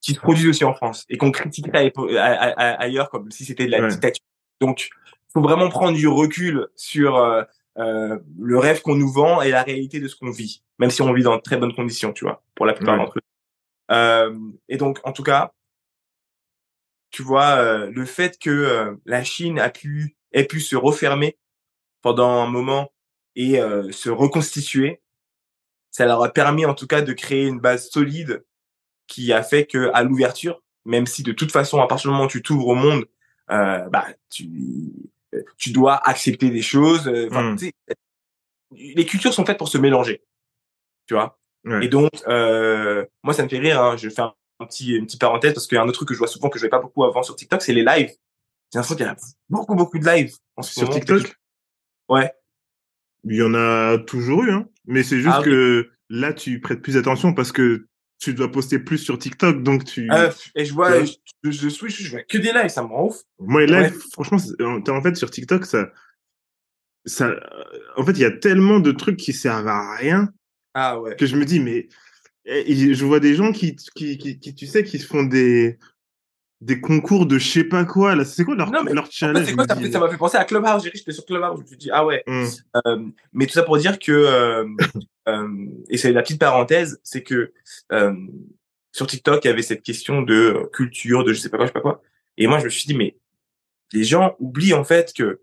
qui se produisent aussi en France et qu'on critique ailleurs comme si c'était de la dictature. Donc, faut vraiment prendre du recul sur euh, le rêve qu'on nous vend et la réalité de ce qu'on vit, même si on vit dans de très bonnes conditions, tu vois, pour la plupart d'entre eux. Euh, et donc, en tout cas, tu vois, euh, le fait que euh, la Chine a pu, ait pu se refermer pendant un moment et se reconstituer, ça leur a permis en tout cas de créer une base solide qui a fait que à l'ouverture, même si de toute façon, à partir du moment où tu t'ouvres au monde, bah tu tu dois accepter des choses. Mmh. les cultures sont faites pour se mélanger, tu vois? Et donc, euh, moi, ça me fait rire. Hein, je faire un petit, une petite parenthèse parce qu'il y a un autre truc que je vois souvent que je vais pas beaucoup avant sur TikTok, c'est les lives. J'ai l'impression qu'il y a beaucoup, beaucoup de lives en sur TikTok. Ouais. Il y en a toujours eu, hein. Mais c'est juste ah que là, tu prêtes plus attention parce que tu dois poster plus sur TikTok, donc tu. Euh, et je vois, je, je, switch, je vois que des lives, ça me rend ouf. Moi, les lives, franchement, en fait, sur TikTok, ça, ça, en fait, il y a tellement de trucs qui servent à rien. Ah ouais. Que je me dis, mais eh, je vois des gens qui, qui, qui, tu sais, qui se font des des concours de je sais pas quoi là. C'est quoi leur, leur challenge? quoi, ça m'a fait penser à Clubhouse j'étais sur Clubhouse je me suis dit ah ouais. Mmh. euh, mais tout ça pour dire que euh, euh, et c'est la petite parenthèse c'est que euh, sur TikTok il y avait cette question de culture de je sais pas quoi je sais pas quoi. Et moi je me suis dit mais les gens oublient en fait que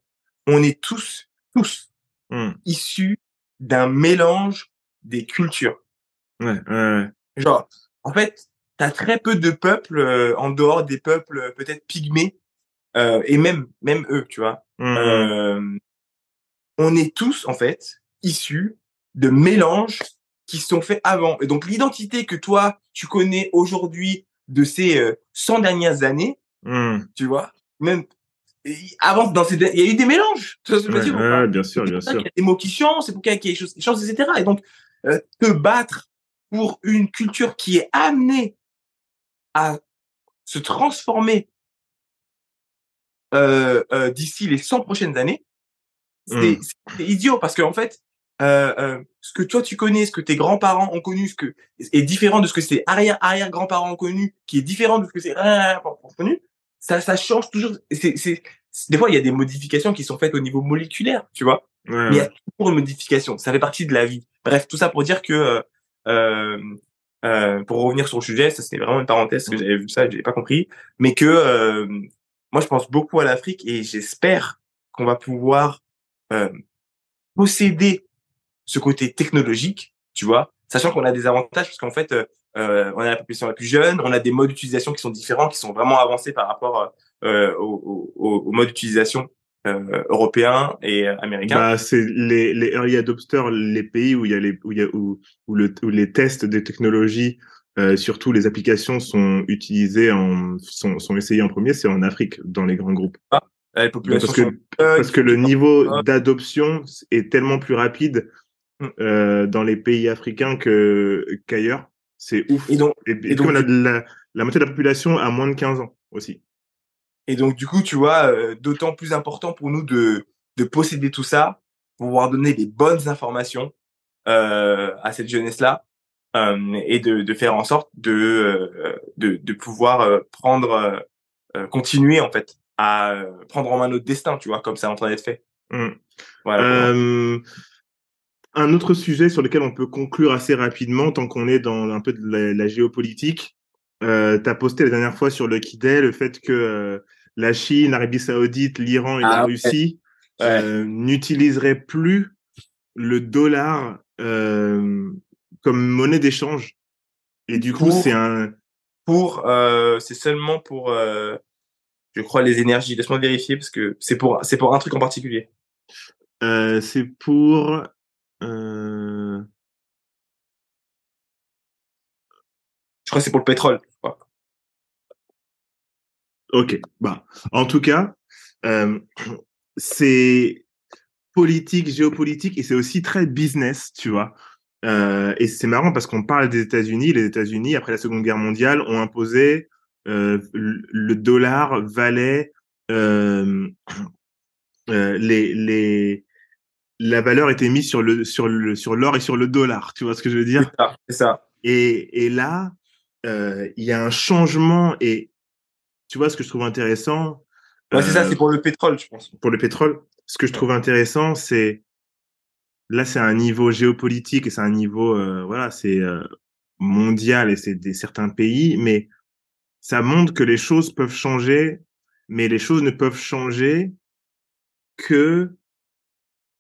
on est tous tous mmh. issus d'un mélange des cultures. Ouais, ouais, genre en fait t'as très peu de peuples euh, en dehors des peuples euh, peut-être pygmées euh, et même même eux, tu vois. Mmh, mmh. Euh, on est tous en fait issus de mélanges qui sont faits avant. Et donc l'identité que toi tu connais aujourd'hui de ces 100 dernières années, mmh. tu vois, même avant dans ces il y a eu des mélanges. Tu vois ce que je veux dire ouais, bien sûr, bien sûr. Il y a des mots qui changent, c'est pour qu'il y ait quelque chose qui change, etc. Et donc te battre pour une culture qui est amenée à se transformer euh, euh, d'ici les 100 prochaines années, c'est mmh. idiot parce qu'en en fait, euh, euh, ce que toi tu connais, ce que tes grands-parents ont connu, ce que est différent de ce que tes arrière arrière grands-parents ont connu, qui est différent de ce que c'est connu, ça ça change toujours. C'est c'est des fois il y a des modifications qui sont faites au niveau moléculaire, tu vois? mais il y a toujours une modification. Ça fait partie de la vie. Bref, tout ça pour dire que euh, euh pour revenir sur le sujet, ça c'était vraiment une parenthèse que j'avais vu ça, j'avais pas compris, mais que euh, moi je pense beaucoup à l'Afrique et j'espère qu'on va pouvoir euh, posséder ce côté technologique, tu vois, sachant qu'on a des avantages parce qu'en fait euh, euh, on a la population la plus jeune, on a des modes d'utilisation qui sont différents, qui sont vraiment avancés par rapport euh, au, au, au mode d'utilisation euh, européens et américains bah, C'est les, les early adopters, les pays où il y a les où il y a où, où, le, où les tests des technologies, euh, surtout les applications sont utilisées en sont, sont essayées en premier, c'est en Afrique dans les grands groupes. Ah, les populations parce que parce que le niveau d'adoption est tellement plus rapide hmm. euh, dans les pays africains que qu'ailleurs. C'est ouf. Et donc, et, et, donc, la, la, la moitié de la population a moins de 15 ans aussi. Et donc, du coup, tu vois, euh, d'autant plus important pour nous de, de posséder tout ça, pour pouvoir donner les bonnes informations euh, à cette jeunesse-là euh, et de, de, faire en sorte de, euh, de, de, pouvoir euh, prendre, continuer en fait à prendre en main notre destin, tu vois, comme ça est en train d'être fait. Mmh. Voilà. un autre sujet sur lequel on peut conclure assez rapidement, tant qu'on est dans un peu de la, la géopolitique, euh, tu as posté la dernière fois sur le Kidé le fait que la Chine, l'Arabie Saoudite, l'Iran et la ah, Russie euh, n'utiliseraient plus le dollar euh, comme monnaie d'échange. Et du coup, c'est un pour euh, c'est seulement pour euh, je crois les énergies. Laisse-moi vérifier parce que c'est pour c'est pour un truc en particulier. Euh, c'est pour euh... je crois que c'est pour le pétrole. Ok, bah, en tout cas, euh, c'est politique, géopolitique et c'est aussi très business, tu vois. Euh, et c'est marrant parce qu'on parle des États-Unis. Les États-Unis, après la Seconde Guerre mondiale, ont imposé euh, le dollar valait les les la valeur était mise sur le sur le sur l'or et sur le dollar. Tu vois ce que je veux dire? C'est ça. Et et là, il y a un changement et tu vois, ce que je trouve intéressant. Ouais, c'est ça, c'est pour le pétrole, je pense. Pour le pétrole. Ce que je trouve intéressant, c'est là, c'est un niveau géopolitique et c'est un niveau, euh, voilà, c'est euh, mondial et c'est des certains pays, mais ça montre que les choses peuvent changer, mais les choses ne peuvent changer que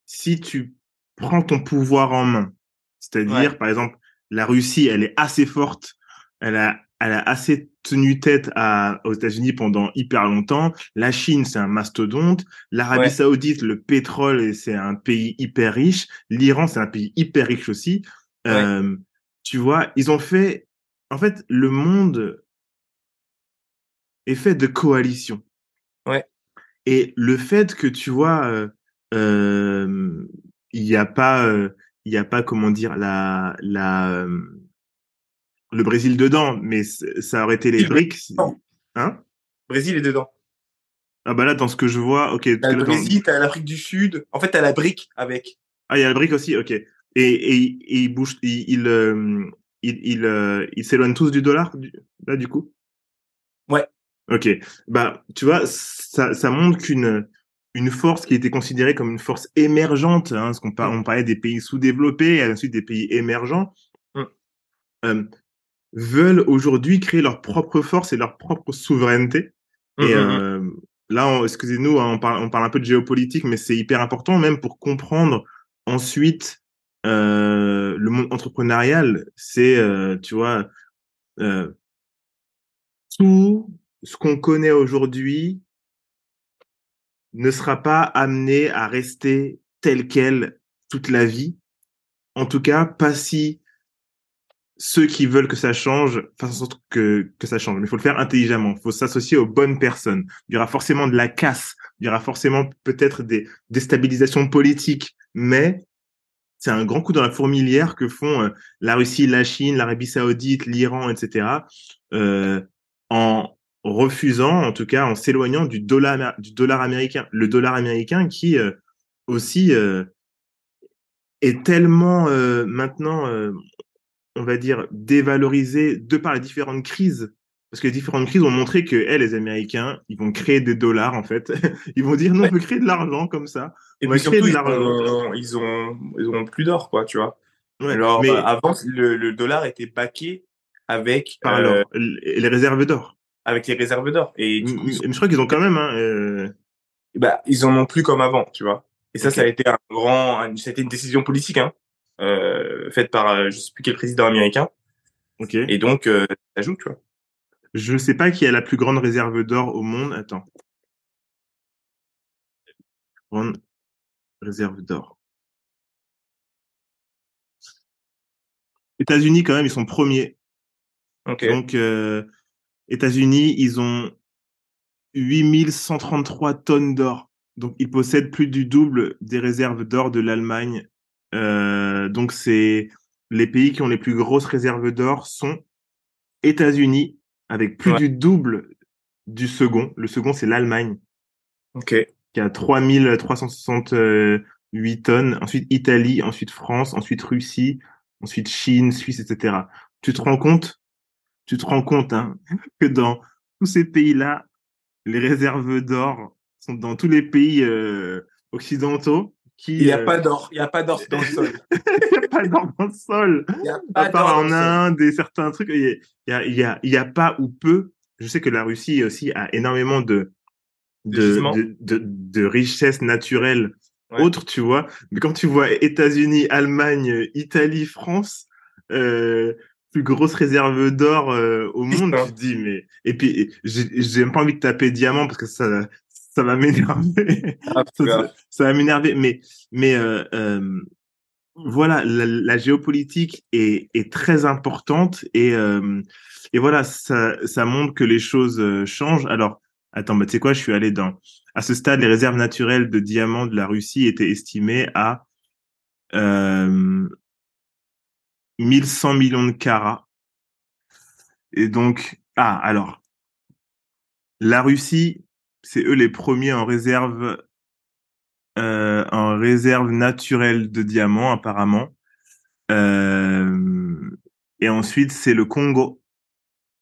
si tu prends ton pouvoir en main. C'est-à-dire, par exemple, la Russie, elle est assez forte, elle a, elle a assez tenu tête à, aux États-Unis pendant hyper longtemps. La Chine, c'est un mastodonte. L'Arabie Saoudite, le pétrole, c'est un pays hyper riche. L'Iran, c'est un pays hyper riche aussi. Euh, tu vois, ils ont fait, en fait, le monde est fait de coalitions. Ouais. Et le fait que tu vois, euh, euh, il n'y a pas, euh, il y a pas comment dire la la euh, le Brésil dedans, mais ça aurait été les BRICS. Hein? Brésil est dedans. Ah bah là dans ce que je vois, ok. T'as le Brésil, t'as l'Afrique du Sud. En fait, t'as la BRIC avec. Ah, il y a la BRIC aussi, ok. Et et, et il bouge, il il euh, il, il, euh, il s'éloigne tous du dollar là du coup? Ouais. Ok. Bah tu vois, ça ça montre qu'une une force qui était considérée comme une force émergente, hein, parce qu'on par, on parlait des pays sous-développés et ensuite des pays émergents, mm. euh, veulent aujourd'hui créer leur propre force et leur propre souveraineté. Et mm, euh, là, excusez-nous, hein, on parle, on parle un peu de géopolitique, mais c'est hyper important même pour comprendre ensuite euh, le monde entrepreneurial. C'est, euh, tu vois, euh, tout ce qu'on connaît aujourd'hui ne sera pas amené à rester tel quel toute la vie. En tout cas, pas si ceux qui veulent que ça change fassent en sorte que, que ça change. Mais il faut le faire intelligemment. Il faut s'associer aux bonnes personnes. Il y aura forcément de la casse. Il y aura forcément peut-être des déstabilisations politiques. Mais c'est un grand coup dans la fourmilière que font euh, la Russie, la Chine, l'Arabie Saoudite, l'Iran, etc. Euh, en refusant, en tout cas en s'éloignant du dollar, du dollar américain. Le dollar américain qui euh, aussi euh, est tellement euh, maintenant, euh, on va dire, dévalorisé de par les différentes crises. Parce que les différentes crises ont montré que eh, les Américains, ils vont créer des dollars en fait. ils vont dire non, on peut créer de l'argent comme ça. Et puis surtout, ils ont, ils ont, ils ont plus d'or, quoi, tu vois. Ouais, Alors, mais... avant, le, le, dollar était baqué avec par euh, les réserves d'or avec les réserves d'or. Et coup, je crois qu'ils ont quand même. Hein, euh... Bah, ils en ont plus comme avant, tu vois. Et ça, okay. ça a été un grand, ça a été une décision politique, hein, euh, faite par euh, je sais plus quel président américain. Ok. Et donc, euh, ça joue, tu vois. Je sais pas qui a la plus grande réserve d'or au monde. Attends. Grande réserve d'or. États-Unis, quand même, ils sont premiers. Donc, euh, États-Unis, ils ont 8133 tonnes d'or. Donc, ils possèdent plus du double des réserves d'or de l'Allemagne. Euh, donc, c'est les pays qui ont les plus grosses réserves d'or sont États-Unis avec plus ouais. du double du second. Le second, c'est l'Allemagne. Ok. Qui a 3368 tonnes. Ensuite, Italie, ensuite France, ensuite Russie, ensuite Chine, Suisse, etc. Tu te rends compte tu te rends compte hein, que dans tous ces pays-là, les réserves d'or sont dans tous les pays euh, occidentaux. Qui, il n'y a euh... pas d'or, il n'y a pas d'or dans le sol. il n'y a pas d'or dans le sol. Il y a pas à part en Inde et certains trucs, il y a, il y a, il y a pas ou peu. Je sais que la Russie aussi a énormément de de, de, de, de richesses naturelles ouais. autres, tu vois. Mais quand tu vois États-Unis, Allemagne, Italie, France, euh, plus grosse réserve d'or euh, au monde, tu te dis mais et puis j'ai même pas envie de taper diamant parce que ça ça va m'énerver. Ah, ça, ça, va m'énerver mais mais euh, euh, voilà la, la, géopolitique est est très importante et euh, et voilà ça ça montre que les choses euh, changent. Alors attends, bah tu sais quoi, je suis allé dans à ce stade les réserves naturelles de diamants de la Russie étaient estimées à euh, 1100 millions de carats. Et donc, ah, alors, la Russie, c'est eux les premiers en réserve, euh, en réserve naturelle de diamants, apparemment. Euh, et ensuite, c'est le Congo.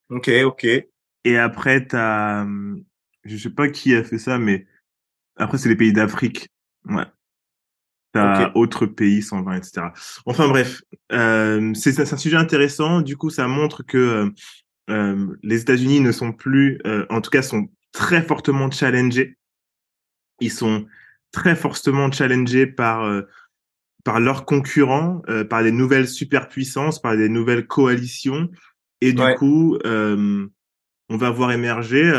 Ok, ok. Et après, t'as, je sais pas qui a fait ça, mais après, c'est les pays d'Afrique. Ouais. T'as autres pays 120, etc. Enfin bref, euh, c'est un sujet intéressant. Du coup, ça montre que euh, euh, les États-Unis ne sont plus, euh, en tout cas, sont très fortement challengés. Ils sont très fortement challengés par euh, par leurs concurrents, par des nouvelles superpuissances, par des nouvelles coalitions, et du coup, on va voir émerger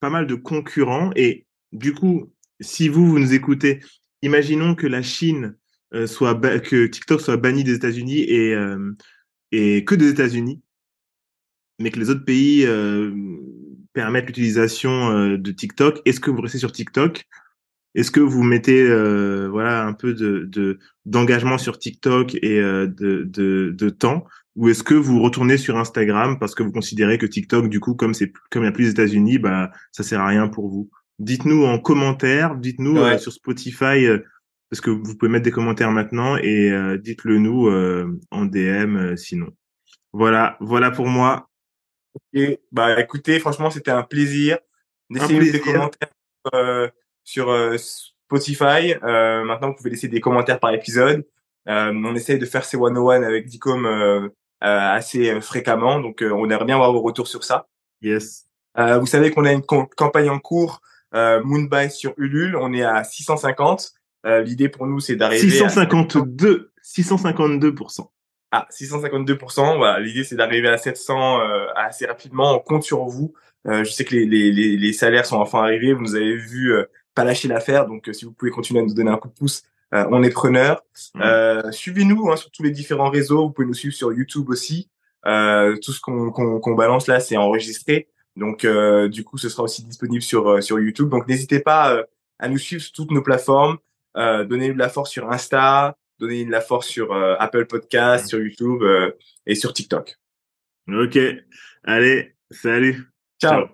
pas mal de concurrents. Et du coup, si vous vous nous écoutez, imaginons que la Chine soit que TikTok soit banni des États-Unis et et que des États-Unis mais que les autres pays euh, permettent l'utilisation euh, de TikTok, est-ce que vous restez sur TikTok? Est-ce que vous mettez euh, voilà un peu de d'engagement sur TikTok et de, de, de temps? Ou est-ce que vous retournez sur Instagram parce que vous considérez que TikTok du coup comme c'est comme il n'y a plus les États-Unis bah ça sert à rien pour vous? Dites-nous en commentaire, dites-nous sur Spotify parce que vous pouvez mettre des commentaires maintenant et dites-le nous en DM sinon. Voilà, voilà pour moi. Et bah écoutez, franchement, c'était un plaisir. Laissez des commentaires euh, sur euh, Spotify. Euh, maintenant, vous pouvez laisser des commentaires par épisode. Euh, on essaye de faire ces one-on-one avec Dicom euh, assez fréquemment, donc on aimerait bien avoir vos retours sur ça. Yes. vous savez qu'on a une campagne en cours Moonbuy sur Ulule. On est à 650. L'idée pour nous, c'est d'arriver 652, 652%. Ah, 652%. Voilà, l'idée c'est d'arriver à 700 euh, assez rapidement. On compte sur vous. Euh, je sais que les, les, les, salaires sont enfin arrivés. Vous nous avez vu euh, pas lâcher l'affaire. Donc, si vous pouvez continuer à nous donner un coup de pouce, on est preneur. Mmh. Suivez-nous hein, sur tous les différents réseaux. Vous pouvez nous suivre sur YouTube aussi. tout ce qu'on qu'on balance là, c'est enregistré. Donc, du coup, ce sera aussi disponible sur sur YouTube. Donc, n'hésitez pas à nous suivre sur toutes nos plateformes. donnez-nous de la force sur Insta, donner de la force sur euh, Apple Podcast, sur YouTube euh, et sur TikTok. Ok. Allez, salut. Ciao.